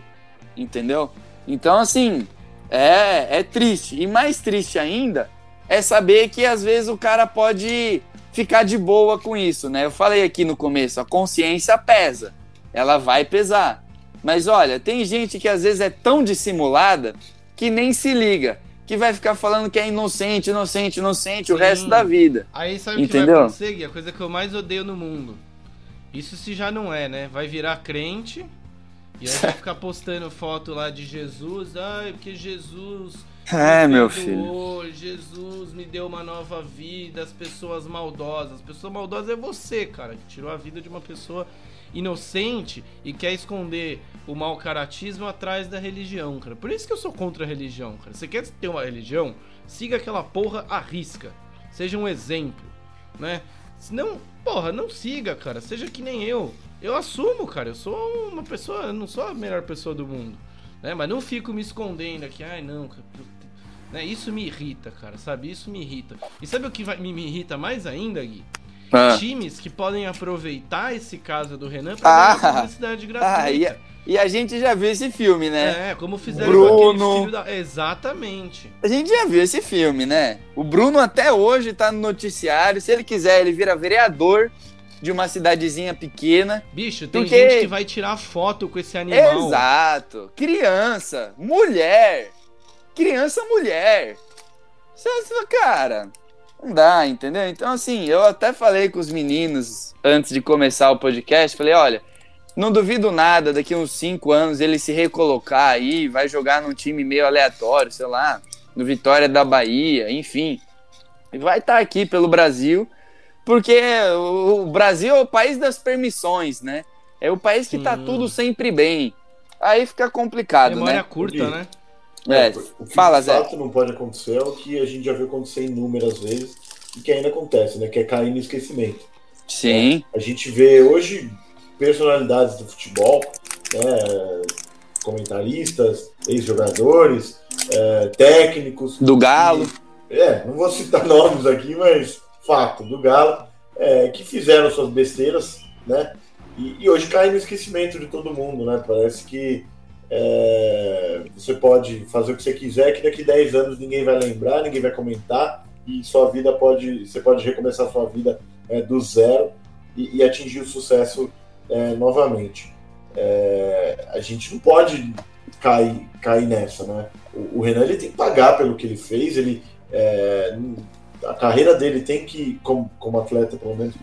Entendeu? Então, assim, é, é triste. E mais triste ainda é saber que às vezes o cara pode ficar de boa com isso, né? Eu falei aqui no começo, a consciência pesa. Ela vai pesar. Mas olha, tem gente que às vezes é tão dissimulada que nem se liga. Que vai ficar falando que é inocente, inocente, inocente o Sim. resto da vida. Aí sabe o que vai acontecer, Gui? A coisa que eu mais odeio no mundo. Isso se já não é, né? Vai virar crente e aí vai ficar postando foto lá de Jesus. Ai, porque Jesus É, me meu perdoou, Jesus me deu uma nova vida, as pessoas maldosas. As pessoas maldosas é você, cara, que tirou a vida de uma pessoa inocente e quer esconder o mau caratismo atrás da religião, cara. Por isso que eu sou contra a religião, cara. Você quer ter uma religião? Siga aquela porra à risca. Seja um exemplo, né? Não, porra, não siga, cara. Seja que nem eu. Eu assumo, cara. Eu sou uma pessoa, eu não sou a melhor pessoa do mundo, né? Mas não fico me escondendo aqui. Ai, não, cara. Né? Isso me irrita, cara, sabe? Isso me irrita. E sabe o que vai- me, me irrita mais ainda, Gui? Ah. Times que podem aproveitar esse caso do Renan pra dar Ah. uma publicidade gratuita. Ah, e, a- e a gente já viu esse filme, né? É, como fizeram Bruno. com da... Exatamente. A gente já viu esse filme, né? O Bruno até hoje tá no noticiário. Se ele quiser, ele vira vereador. de uma cidadezinha pequena. Bicho, tem Porque- gente que vai tirar foto com esse animal. Exato. Criança, mulher. Criança, mulher. Cara, não dá, entendeu? Então, assim, eu até falei com os meninos antes de começar o podcast. Falei, olha, não duvido nada, daqui uns cinco anos ele se recolocar aí, vai jogar num time meio aleatório, sei lá, no Vitória da Bahia, enfim. E vai estar aqui pelo Brasil, porque o Brasil é o país das permissões, né? É o país que tá Sim. tudo sempre bem. Aí fica complicado, Memória né? curta, Gui. né? É, o que fala, de Zé. fato não pode acontecer é o que a gente já viu acontecer inúmeras vezes e que ainda acontece, né? Que é cair no esquecimento. Sim, A gente vê hoje personalidades do futebol, né, comentaristas, ex-jogadores, é, técnicos. do Galo. É, não vou citar nomes aqui, mas fato, do Galo, é, que fizeram suas besteiras, né? E, e hoje cai no esquecimento de todo mundo, né? Parece que é, você pode fazer o que você quiser, que daqui 10 anos ninguém vai lembrar, ninguém vai comentar, e sua vida pode. Você pode recomeçar sua vida é, do zero e, e atingir o sucesso é, novamente. É, a gente não pode cair, cair nessa, né? O, o Renan ele tem que pagar pelo que ele fez, ele é, a carreira dele tem que, como, como atleta pelo menos,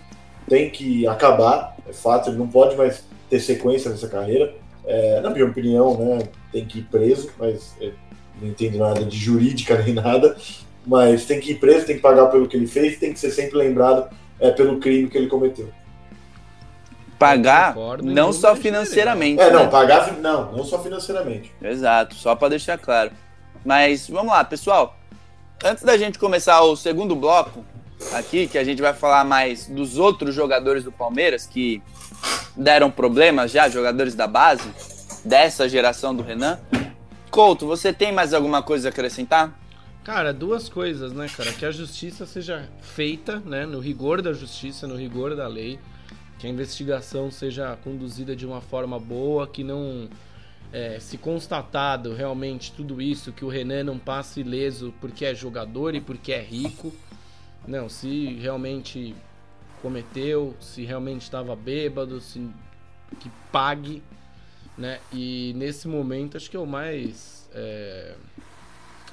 tem que acabar, é fato, ele não pode mais ter sequência nessa carreira. É, na minha opinião, né, tem que ir preso, mas é, não entendo nada de jurídica nem nada, mas tem que ir preso, tem que pagar pelo que ele fez, tem que ser sempre lembrado é, pelo crime que ele cometeu. Pagar, concordo, não só financeiramente. É, não, né? pagar, não, não só financeiramente. Exato, só para deixar claro. Mas vamos lá, pessoal. Antes da gente começar o segundo bloco aqui, que a gente vai falar mais dos outros jogadores do Palmeiras que deram problemas já, jogadores da base, dessa geração do Renan. Couto, você tem mais alguma coisa a acrescentar? Cara, duas coisas, né, cara? Que a justiça seja feita, né, no rigor da justiça, no rigor da lei. Que a investigação seja conduzida de uma forma boa, que não é, se constatado realmente tudo isso, que o Renan não passe ileso porque é jogador e porque é rico. Não, se realmente cometeu, se realmente estava bêbado, se que pague, né? E nesse momento acho que é o mais é,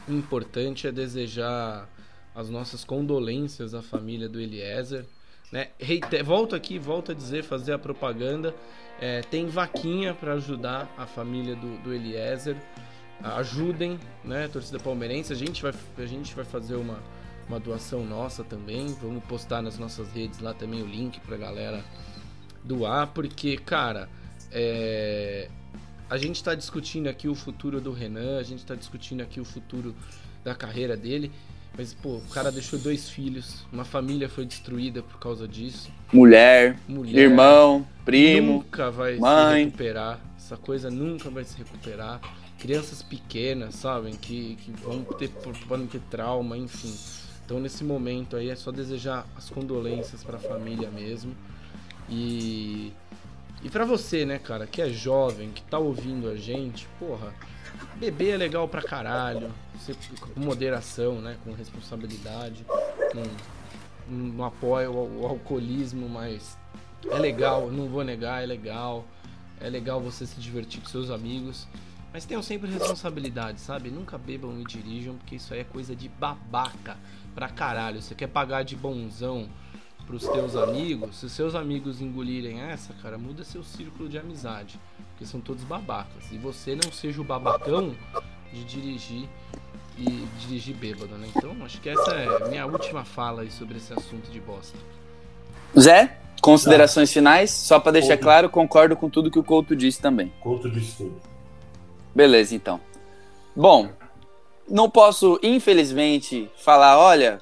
importante é desejar as nossas condolências à família do Eliezer. Né? Reite- Volto aqui, volto a dizer, fazer a propaganda. É, tem vaquinha para ajudar a família do, do Eliezer. Ajudem, né, torcida palmeirense. A gente vai, a gente vai fazer uma, uma doação nossa também. Vamos postar nas nossas redes lá também o link pra galera doar, porque, cara, é, a gente está discutindo aqui o futuro do Renan, a gente está discutindo aqui o futuro da carreira dele. Mas, pô, o cara deixou dois filhos, uma família foi destruída por causa disso. Mulher, Mulher, irmão, primo. nunca vai mãe. se recuperar. Essa coisa nunca vai se recuperar. Crianças pequenas, sabem, que, que vão ter, podem ter trauma, enfim. Então, nesse momento aí, é só desejar as condolências pra família mesmo. E. E pra você, né, cara, que é jovem, que tá ouvindo a gente, porra, beber é legal pra caralho. Você, com moderação, né, com responsabilidade. Não, não apoio o, o alcoolismo, mas é legal, não vou negar, é legal. É legal você se divertir com seus amigos. Mas tenham sempre responsabilidade, sabe? Nunca bebam e dirijam, porque isso aí é coisa de babaca pra caralho. Você quer pagar de bonzão pros teus amigos? Se seus amigos engolirem essa, cara, muda seu círculo de amizade. Porque são todos babacas. E você não seja o babacão de dirigir e dirigir bêbado, né? Então, acho que essa é a minha última fala aí sobre esse assunto de bosta. Zé, considerações finais? Só para deixar Couto. claro, concordo com tudo que o Couto disse também. Conto disso tudo. Beleza, então. Bom, não posso, infelizmente, falar, olha,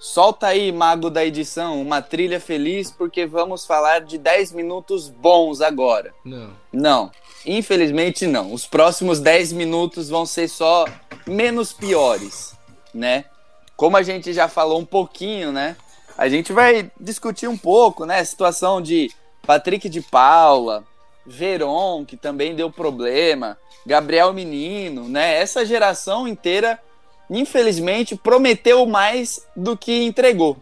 solta aí, mago da edição, uma trilha feliz, porque vamos falar de 10 minutos bons agora. Não. Não, infelizmente não. Os próximos 10 minutos vão ser só menos piores, né? Como a gente já falou um pouquinho, né? A gente vai discutir um pouco, né? A situação de Patrick de Paula, Veron, que também deu problema, Gabriel Menino, né? Essa geração inteira, infelizmente, prometeu mais do que entregou,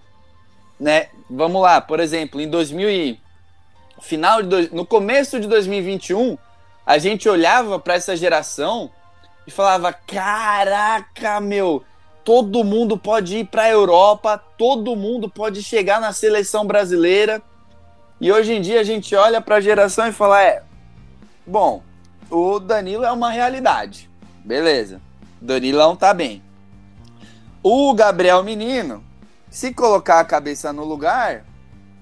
né? Vamos lá, por exemplo, em 2000 e final de no começo de 2021, a gente olhava para essa geração e falava: "Caraca, meu, todo mundo pode ir para a Europa, todo mundo pode chegar na seleção brasileira". E hoje em dia a gente olha para a geração e fala: "É, bom, o Danilo é uma realidade. Beleza. Danilão tá bem. O Gabriel Menino, se colocar a cabeça no lugar,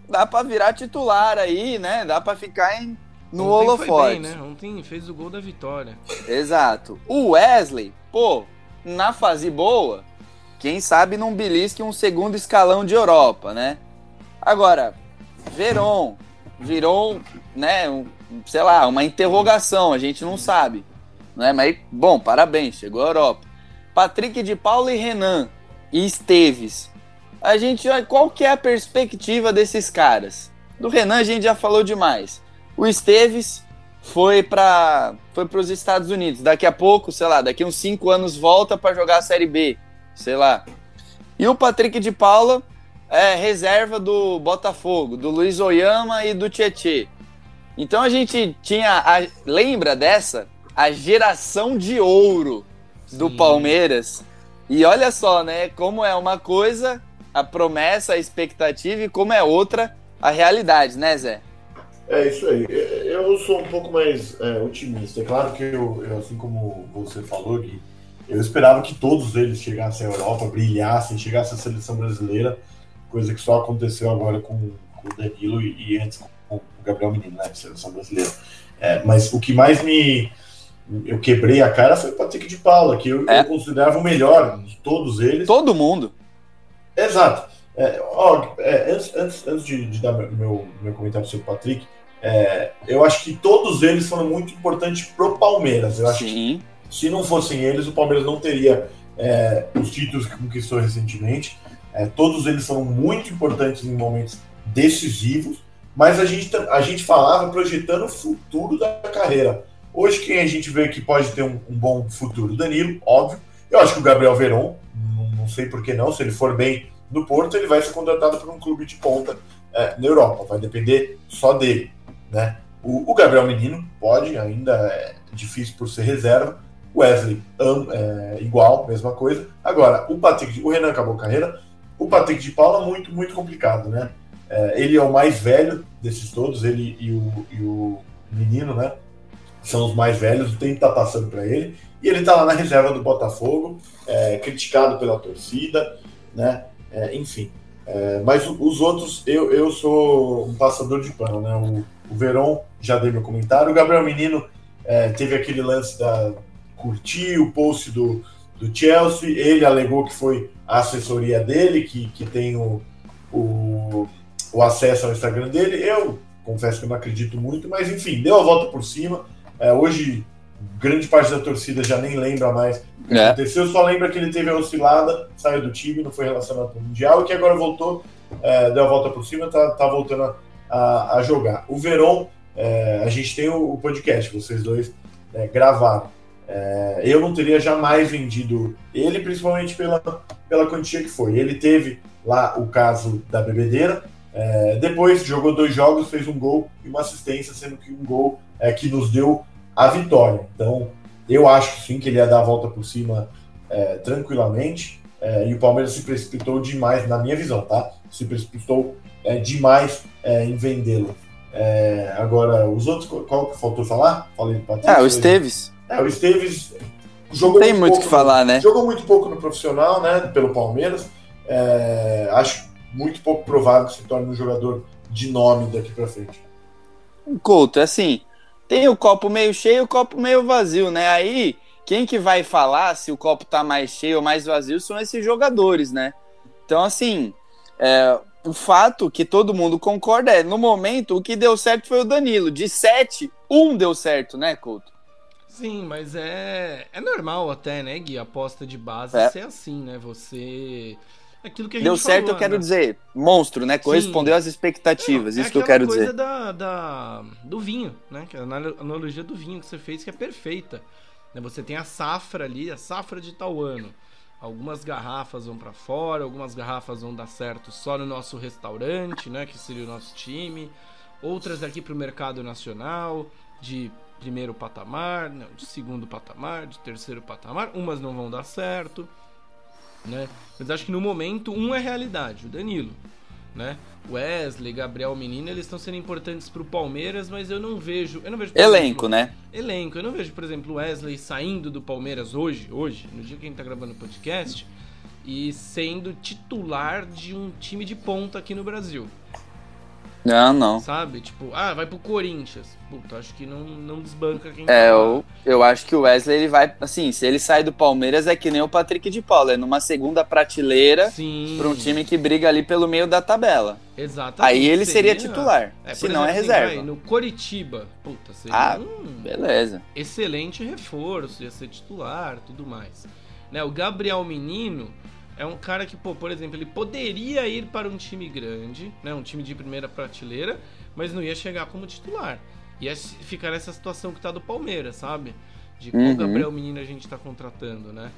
dá para virar titular aí, né? Dá para ficar em, no Ontem holofote. Bem, né? Ontem fez o gol da vitória. Exato. O Wesley, pô, na fase boa, quem sabe não belisque um segundo escalão de Europa, né? Agora, Veron virou, né, um, sei lá, uma interrogação, a gente não sabe. Né? Mas, bom, parabéns, chegou à Europa. Patrick de Paula e Renan e Esteves. A gente qual que é a perspectiva desses caras. Do Renan a gente já falou demais. O Esteves foi para foi os Estados Unidos. Daqui a pouco, sei lá, daqui uns 5 anos volta para jogar a Série B, sei lá. E o Patrick de Paula é reserva do Botafogo, do Luiz Oyama e do Tietê. Então a gente tinha, a, lembra dessa? A geração de ouro do Sim. Palmeiras. E olha só, né? Como é uma coisa a promessa, a expectativa e como é outra a realidade, né, Zé? É isso aí. Eu sou um pouco mais é, otimista. É claro que eu, eu, assim como você falou, Gui, eu esperava que todos eles chegassem à Europa, brilhassem, chegassem à seleção brasileira coisa que só aconteceu agora com, com o Danilo e, e, antes com o Gabriel Menino, né, de seleção brasileira. É, mas o que mais me. Eu quebrei a cara foi o Patrick de Paula, que eu, é. eu considerava o melhor de todos eles. Todo mundo. Exato. É, ó, é, antes, antes, antes de, de dar meu, meu comentário sobre o Patrick, é, eu acho que todos eles foram muito importantes pro Palmeiras. Eu acho Sim. que se não fossem eles, o Palmeiras não teria é, os títulos que conquistou recentemente. É, todos eles foram muito importantes em momentos decisivos, mas a gente, a gente falava projetando o futuro da carreira. Hoje, quem a gente vê que pode ter um, um bom futuro? Danilo, óbvio. Eu acho que o Gabriel Veron, não, não, sei por que não, se ele for bem no Porto, ele vai ser contratado por um clube de ponta é, na Europa. Vai depender só dele. Né? O, o, Gabriel Menino pode, ainda é difícil por ser reserva. Wesley, um, é, igual, mesma coisa. Agora, o Patrick, o Renan acabou a carreira o Patrick de Paula, muito, muito complicado, né? É, ele é o mais velho desses todos, ele e o, e o menino, né? São os mais velhos, o tempo está passando para ele. E ele está lá na reserva do Botafogo, é, criticado pela torcida, né? É, enfim. É, mas os outros, eu, eu sou um passador de pano, né? O, o já dei meu comentário. O Gabriel Menino é, teve aquele lance da curtir o post do, do Chelsea. Ele alegou que foi a assessoria dele que, que tem o, o, o acesso ao Instagram dele. Eu confesso que eu não acredito muito, mas enfim, deu a volta por cima. É, hoje, grande parte da torcida já nem lembra mais o que é. aconteceu, só lembra que ele teve a oscilada, saiu do time, não foi relacionado ao Mundial, e que agora voltou, é, deu a volta por cima, tá, tá voltando a, a, a jogar. O Verón, é, a gente tem o, o podcast, vocês dois é, gravaram. É, eu não teria jamais vendido ele, principalmente pela, pela quantia que foi. Ele teve lá o caso da bebedeira, é, depois jogou dois jogos, fez um gol e uma assistência, sendo que um gol é que nos deu a vitória. Então, eu acho sim que ele ia dar a volta por cima é, tranquilamente. É, e o Palmeiras se precipitou demais, na minha visão, tá? Se precipitou é, demais é, em vendê-lo. Agora, os outros, qual que faltou falar? Falei do Patrício. Ah, o Esteves. É, o Esteves jogou Tem muito o que falar, né? Jogou muito pouco no profissional, né? Pelo Palmeiras. É, acho muito pouco provável que se torne um jogador de nome daqui para frente. Couto, assim, tem o copo meio cheio e o copo meio vazio, né? Aí, quem que vai falar se o copo tá mais cheio ou mais vazio são esses jogadores, né? Então, assim, é, o fato que todo mundo concorda é, no momento, o que deu certo foi o Danilo. De sete, um deu certo, né, Couto? Sim, mas é, é normal até, né, Gui? Aposta de base é. ser assim, né? Você. Aquilo que a gente Deu certo, falou, eu quero né? dizer. Monstro, né? Correspondeu Sim. às expectativas. É isso que eu quero dizer. É da, da, do vinho, né? Que é a analogia do vinho que você fez, que é perfeita. Né? Você tem a safra ali, a safra de tal ano. Algumas garrafas vão para fora, algumas garrafas vão dar certo só no nosso restaurante, né? Que seria o nosso time outras aqui para o mercado nacional, de primeiro patamar, não, de segundo patamar, de terceiro patamar. Umas não vão dar certo, né? Mas acho que no momento um é realidade, o Danilo, né? Wesley, Gabriel Menino, eles estão sendo importantes para o Palmeiras, mas eu não vejo, eu não vejo elenco, exemplo, né? Elenco. Eu não vejo, por exemplo, Wesley saindo do Palmeiras hoje, hoje, no dia que a gente tá gravando o podcast, e sendo titular de um time de ponta aqui no Brasil. Não, não. Sabe? Tipo, ah, vai pro Corinthians. Puta, acho que não, não desbanca quem É, tá eu, eu acho que o Wesley, ele vai. Assim, se ele sai do Palmeiras, é que nem o Patrick de Paula. É numa segunda prateleira Sim. pra um time que briga ali pelo meio da tabela. Exatamente. Aí ele seria, seria titular. É, se não é assim, reserva. Vai, no Coritiba, puta, seria ah, um beleza. excelente reforço, ia ser titular tudo mais. Né, o Gabriel Menino é um cara que, pô, por exemplo, ele poderia ir para um time grande, né, um time de primeira prateleira, mas não ia chegar como titular. Ia ficar nessa situação que tá do Palmeiras, sabe? De qual uhum. Gabriel Menino a gente tá contratando, né?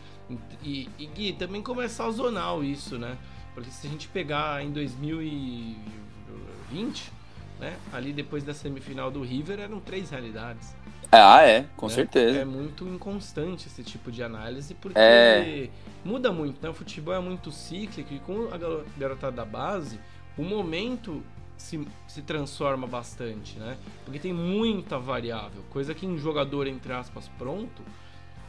E, e Gui, também como é sazonal isso, né? Porque se a gente pegar em 2020, né? Ali depois da semifinal do River eram três realidades. Ah, é, com né? certeza. É muito inconstante esse tipo de análise, porque é... muda muito, né? O futebol é muito cíclico e com a garotada da base, o momento se, se transforma bastante, né? Porque tem muita variável, coisa que em jogador, entre aspas, pronto,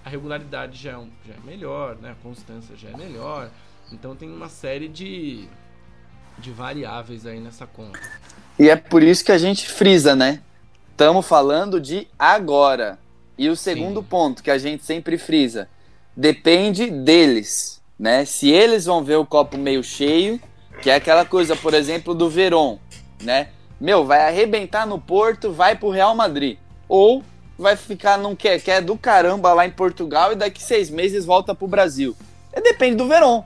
a regularidade já é, já é melhor, né? A constância já é melhor. Então tem uma série de, de variáveis aí nessa conta. E é por isso que a gente frisa, né? Estamos falando de agora. E o segundo Sim. ponto que a gente sempre frisa, depende deles, né? Se eles vão ver o copo meio cheio, que é aquela coisa, por exemplo, do Veron, né? Meu, vai arrebentar no Porto, vai pro Real Madrid. Ou vai ficar num quer quer do caramba lá em Portugal e daqui seis meses volta pro Brasil. É, depende do Veron.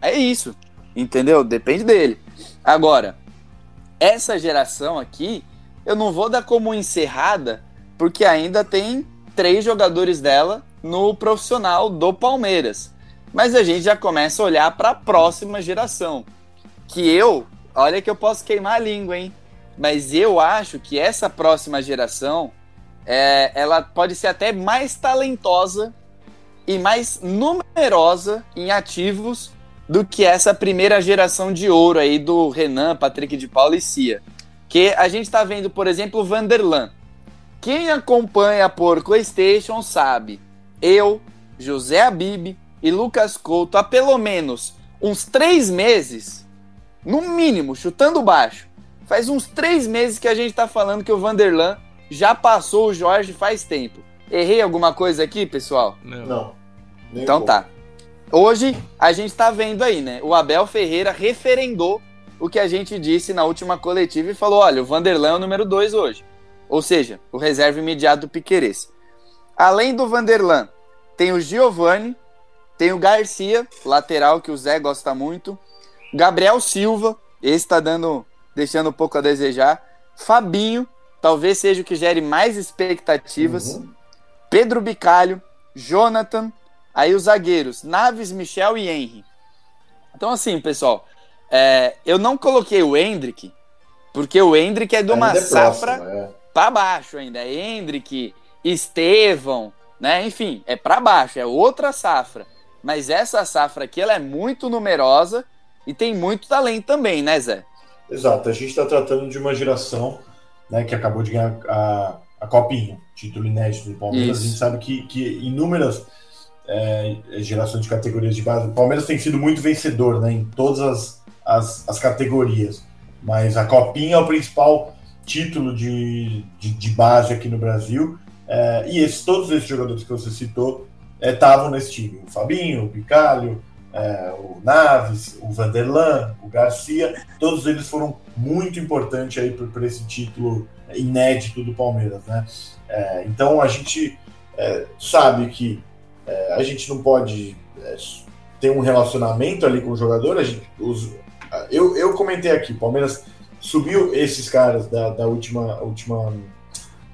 É isso. Entendeu? Depende dele. Agora, essa geração aqui, eu não vou dar como encerrada, porque ainda tem três jogadores dela no profissional do Palmeiras. Mas a gente já começa a olhar para a próxima geração. Que eu, olha que eu posso queimar a língua, hein? Mas eu acho que essa próxima geração, é, ela pode ser até mais talentosa e mais numerosa em ativos do que essa primeira geração de ouro aí do Renan, Patrick de Paula e Cia. Que a gente está vendo, por exemplo, o Vanderlan. Quem acompanha por PlayStation sabe, eu, José Abib e Lucas Couto, há pelo menos uns três meses, no mínimo, chutando baixo, faz uns três meses que a gente está falando que o Vanderlan já passou o Jorge faz tempo. Errei alguma coisa aqui, pessoal? Não. Não. Então tá. Hoje a gente está vendo aí, né? O Abel Ferreira referendou o que a gente disse na última coletiva e falou: olha, o Vanderlan é o número 2 hoje. Ou seja, o reserva imediato do Piqueires. Além do Vanderlan, tem o Giovani, tem o Garcia, lateral que o Zé gosta muito, Gabriel Silva, esse está dando, deixando um pouco a desejar, Fabinho, talvez seja o que gere mais expectativas, uhum. Pedro Bicalho, Jonathan, aí os zagueiros, Naves, Michel e Henry. Então assim, pessoal, é, eu não coloquei o Hendrick, porque o Hendrick é de uma é safra é. para baixo ainda. É Hendrick, Estevão, né? Enfim, é para baixo, é outra safra. Mas essa safra aqui ela é muito numerosa e tem muito talento também, né, Zé? Exato, a gente está tratando de uma geração né, que acabou de ganhar a, a Copinha, título inédito do Palmeiras. Isso. A gente sabe que, que inúmeras é, gerações de categorias de base, o Palmeiras tem sido muito vencedor né, em todas as as, as categorias. Mas a Copinha é o principal título de, de, de base aqui no Brasil. É, e esses, todos esses jogadores que você citou estavam é, nesse time. O Fabinho, o Picalho, é, o Naves, o Vanderlan, o Garcia, todos eles foram muito importantes aí para esse título inédito do Palmeiras, né? É, então a gente é, sabe que é, a gente não pode é, ter um relacionamento ali com o jogador, a gente, os, eu, eu comentei aqui, Palmeiras subiu esses caras da, da última, última.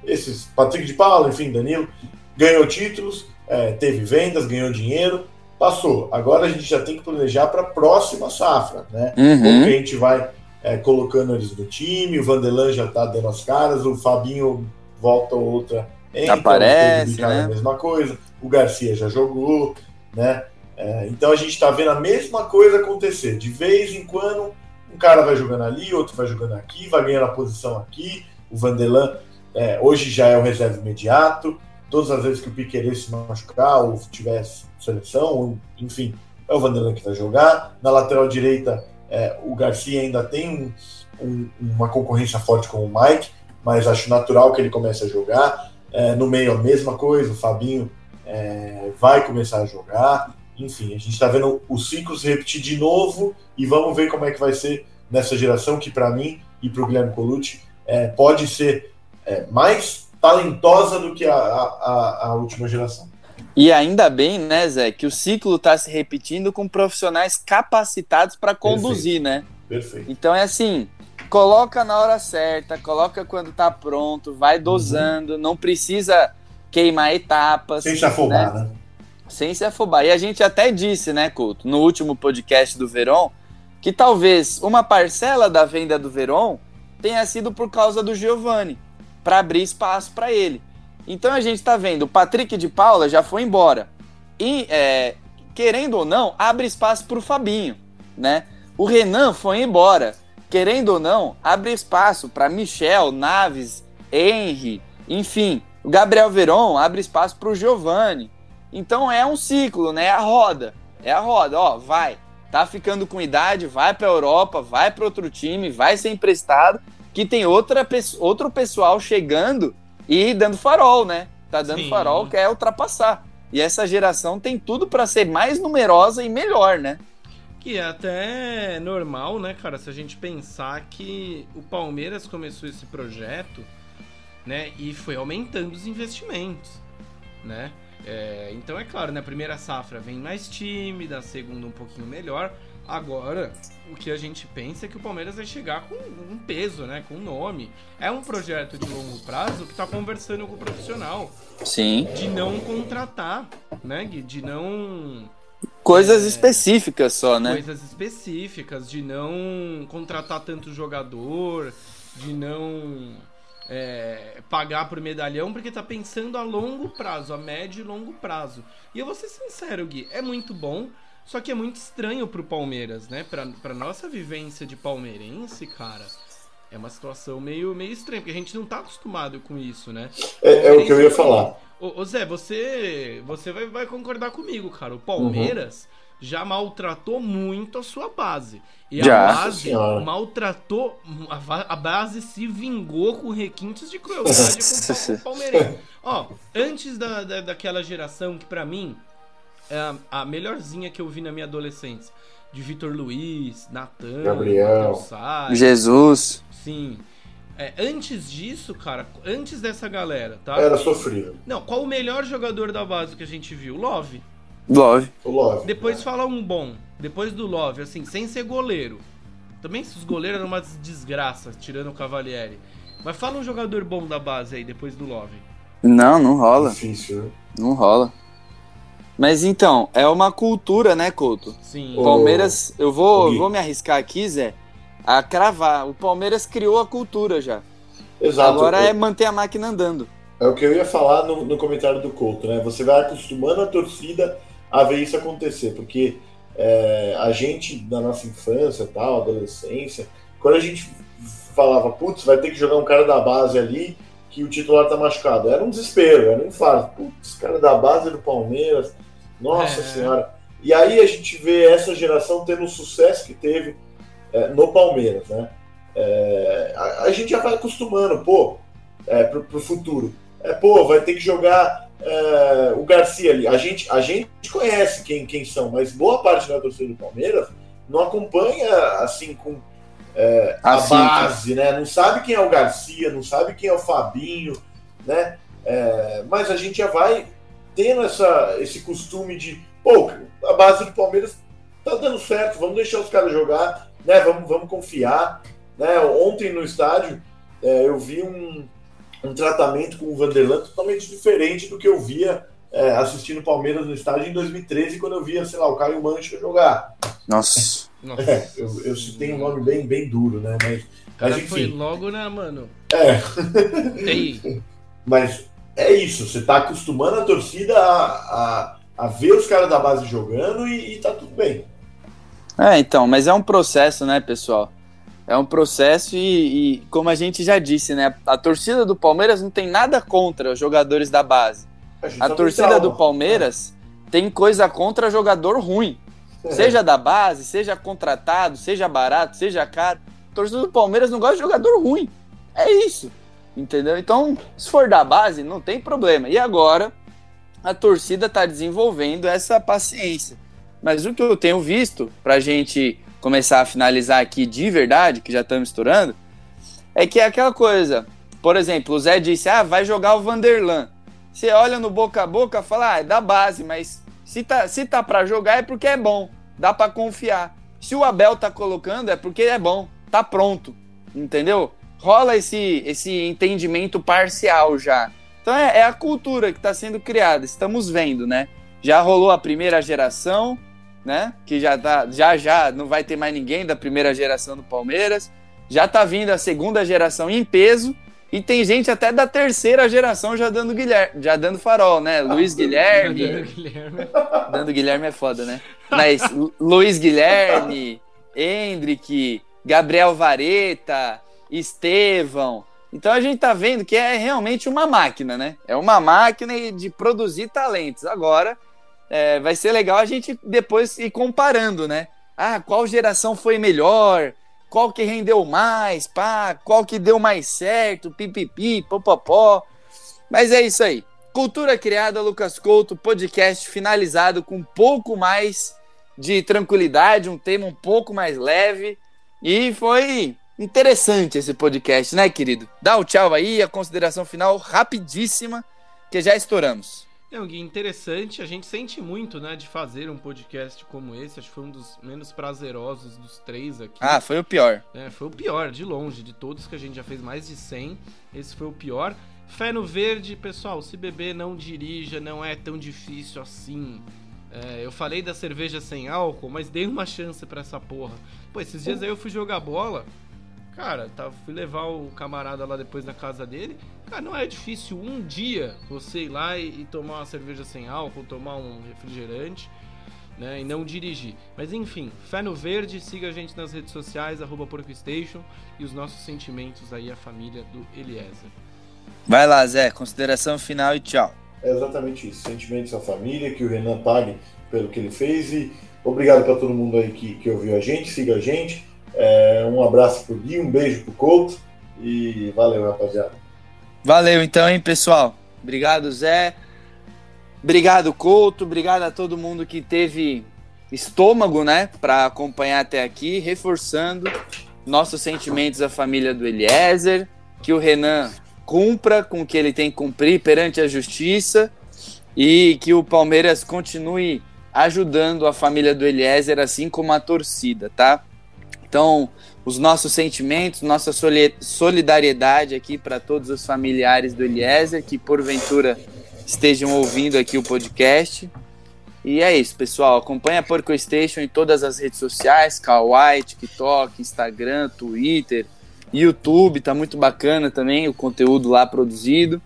Esses, Patrick de Paula, enfim, Danilo, ganhou títulos, é, teve vendas, ganhou dinheiro, passou. Agora a gente já tem que planejar para a próxima safra, né? Uhum. Como que a gente vai é, colocando eles no time, o Vanderlan já tá dando as caras, o Fabinho volta outra, entra, aparece, né? a mesma coisa, o Garcia já jogou, né? É, então a gente está vendo a mesma coisa acontecer. De vez em quando, um cara vai jogando ali, outro vai jogando aqui, vai ganhando a posição aqui. O Vanderlan é, hoje já é o reserva imediato. Todas as vezes que o Piquerez se machucar ou tiver seleção, ou, enfim, é o Vanderlan que vai jogar. Na lateral direita, é, o Garcia ainda tem um, um, uma concorrência forte com o Mike, mas acho natural que ele comece a jogar. É, no meio, a mesma coisa, o Fabinho é, vai começar a jogar. Enfim, a gente está vendo o ciclo se repetir de novo e vamos ver como é que vai ser nessa geração que, para mim e para o Guilherme Colucci, é, pode ser é, mais talentosa do que a, a, a última geração. E ainda bem, né, Zé, que o ciclo está se repetindo com profissionais capacitados para conduzir, Perfeito. né? Perfeito. Então é assim, coloca na hora certa, coloca quando tá pronto, vai dosando, uhum. não precisa queimar etapas. Sem se afobar, né? né? Sem se afobar. E a gente até disse, né, Couto, no último podcast do Verón, que talvez uma parcela da venda do Verón tenha sido por causa do Giovani, para abrir espaço para ele. Então a gente está vendo, o Patrick de Paula já foi embora. E, é, querendo ou não, abre espaço para o Fabinho, né? O Renan foi embora. Querendo ou não, abre espaço para Michel, Naves, Henry, enfim. O Gabriel Veron abre espaço para o Giovani. Então é um ciclo, né? É a roda. É a roda, ó, vai. Tá ficando com idade, vai para Europa, vai para outro time, vai ser emprestado, que tem outra, outro pessoal chegando e dando farol, né? Tá dando Sim. farol, quer ultrapassar. E essa geração tem tudo para ser mais numerosa e melhor, né? Que é até normal, né, cara, se a gente pensar que o Palmeiras começou esse projeto, né, e foi aumentando os investimentos, né? É, então é claro, na né, primeira safra vem mais time, da segunda um pouquinho melhor. Agora, o que a gente pensa é que o Palmeiras vai chegar com um peso, né? Com um nome. É um projeto de longo prazo que está conversando com o profissional. Sim. De não contratar, né, Gui? De não. Coisas é, específicas só, né? Coisas específicas, de não contratar tanto jogador, de não é, pagar por medalhão, porque tá pensando a longo prazo, a médio e longo prazo. E eu vou ser sincero, Gui, é muito bom, só que é muito estranho pro Palmeiras, né? Pra, pra nossa vivência de palmeirense, cara, é uma situação meio, meio estranha, porque a gente não tá acostumado com isso, né? É, é o que eu ia falar. Ô, ô, Zé, você, você vai, vai concordar comigo, cara. O Palmeiras. Uhum já maltratou muito a sua base. E já. a base maltratou. A base se vingou com requintes de crueldade com o Palmeirense. Ó, antes da, da, daquela geração que para mim a, a, melhorzinha que eu vi na minha adolescência. De Vitor Luiz, Natan, Gabriel, Jesus. Sim. É, antes disso, cara, antes dessa galera, tá? Era sofrível. Não, qual o melhor jogador da base que a gente viu? Love. Love. O Love. Depois fala um bom. Depois do Love, assim, sem ser goleiro. Também os goleiros eram uma desgraça, tirando o Cavalieri. Mas fala um jogador bom da base aí, depois do Love. Não, não rola. Difícil, né? Não rola. Mas então, é uma cultura, né, Couto? Sim. O Palmeiras, eu vou, vou me arriscar aqui, Zé, a cravar. O Palmeiras criou a cultura já. Exato. Agora é manter a máquina andando. É o que eu ia falar no, no comentário do Couto, né? Você vai acostumando a torcida a ver isso acontecer, porque é, a gente, da nossa infância, tal, adolescência, quando a gente falava, putz, vai ter que jogar um cara da base ali que o titular tá machucado, era um desespero, era um infarto. Putz, cara da base do Palmeiras, nossa é. senhora. E aí a gente vê essa geração tendo o sucesso que teve é, no Palmeiras, né? É, a, a, gente já vai acostumando, pô, é, pro, pro futuro. É, pô, vai ter que jogar é, o Garcia ali. A gente, a gente conhece quem, quem são, mas boa parte da torcida do Palmeiras não acompanha assim com é, a assim, base, né? Não sabe quem é o Garcia, não sabe quem é o Fabinho, né? É, mas a gente já vai tendo essa, esse costume de, pô, a base do Palmeiras tá dando certo, vamos deixar os caras jogar, né? Vamos, vamos confiar. Né? Ontem no estádio é, eu vi um, um tratamento com o Vanderlan totalmente diferente do que eu via é, assistindo Palmeiras no estádio em 2013, quando eu via, sei lá, o Caio Mancha jogar. Nossa. É, eu, eu citei um nome bem, bem duro, né? Mas, mas enfim. foi logo, né, mano? É. Ei, Mas é isso, você tá acostumando a torcida a, a, a ver os caras da base jogando e, e tá tudo bem. É, então, mas é um processo, né, pessoal? É um processo e, e, como a gente já disse, né? A torcida do Palmeiras não tem nada contra os jogadores da base. A tem torcida do Palmeiras tem coisa contra jogador ruim. É. Seja da base, seja contratado, seja barato, seja caro. A torcida do Palmeiras não gosta de jogador ruim. É isso. Entendeu? Então, se for da base, não tem problema. E agora, a torcida está desenvolvendo essa paciência. Mas o que eu tenho visto, pra gente começar a finalizar aqui de verdade, que já estamos estourando, é que é aquela coisa. Por exemplo, o Zé disse: ah, vai jogar o Vanderlan. Você olha no boca a boca fala: ah, é da base, mas se tá, se tá pra jogar é porque é bom, dá pra confiar. Se o Abel tá colocando é porque é bom, tá pronto, entendeu? Rola esse, esse entendimento parcial já. Então é, é a cultura que está sendo criada, estamos vendo, né? Já rolou a primeira geração, né? Que já tá, já já não vai ter mais ninguém da primeira geração do Palmeiras. Já tá vindo a segunda geração em peso e tem gente até da terceira geração já dando Guilherme, já dando farol, né? Luiz Guilherme, Guilherme. dando Guilherme é foda, né? Mas Lu- Luiz Guilherme, Hendrick, Gabriel Vareta, Estevão. Então a gente tá vendo que é realmente uma máquina, né? É uma máquina de produzir talentos. Agora é, vai ser legal a gente depois ir comparando, né? Ah, qual geração foi melhor? Qual que rendeu mais? Pá, qual que deu mais certo? Pipipi, popopó. Mas é isso aí. Cultura criada, Lucas Couto, podcast finalizado com um pouco mais de tranquilidade, um tema um pouco mais leve. E foi interessante esse podcast, né, querido? Dá o tchau aí, a consideração final rapidíssima, que já estouramos. Não, Gui, interessante. A gente sente muito, né, de fazer um podcast como esse. Acho que foi um dos menos prazerosos dos três aqui. Ah, foi o pior. É, foi o pior, de longe, de todos que a gente já fez mais de 100. Esse foi o pior. Fé no verde, pessoal, se beber não dirija, não é tão difícil assim. É, eu falei da cerveja sem álcool, mas dei uma chance pra essa porra. Pô, esses dias aí eu fui jogar bola. Cara, tá, fui levar o camarada lá depois da casa dele. Cara, não é difícil um dia você ir lá e, e tomar uma cerveja sem álcool, tomar um refrigerante, né? E não dirigir. Mas enfim, fé no verde, siga a gente nas redes sociais, arroba PorcoStation, e os nossos sentimentos aí, a família do Eliezer. Vai lá, Zé, consideração final e tchau. É exatamente isso. Sentimentos à família, que o Renan pague pelo que ele fez e obrigado para todo mundo aí que, que ouviu a gente, siga a gente. É, um abraço pro Gui, um beijo pro Couto e valeu, rapaziada. Valeu então, hein, pessoal. Obrigado, Zé. Obrigado, Couto. Obrigado a todo mundo que teve estômago, né, para acompanhar até aqui, reforçando nossos sentimentos à família do Eliezer, que o Renan cumpra com o que ele tem que cumprir perante a justiça e que o Palmeiras continue ajudando a família do Eliezer, assim como a torcida, tá? Então, os nossos sentimentos, nossa soli- solidariedade aqui para todos os familiares do Eliezer que porventura estejam ouvindo aqui o podcast. E é isso, pessoal. Acompanha a Porco Station em todas as redes sociais, Kawaii, TikTok, Instagram, Twitter, YouTube, tá muito bacana também o conteúdo lá produzido.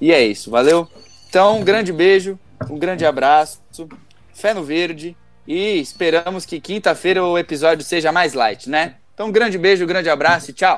E é isso, valeu? Então, um grande beijo, um grande abraço, fé no verde e esperamos que quinta-feira o episódio seja mais light, né? Então, um grande beijo, um grande abraço e tchau!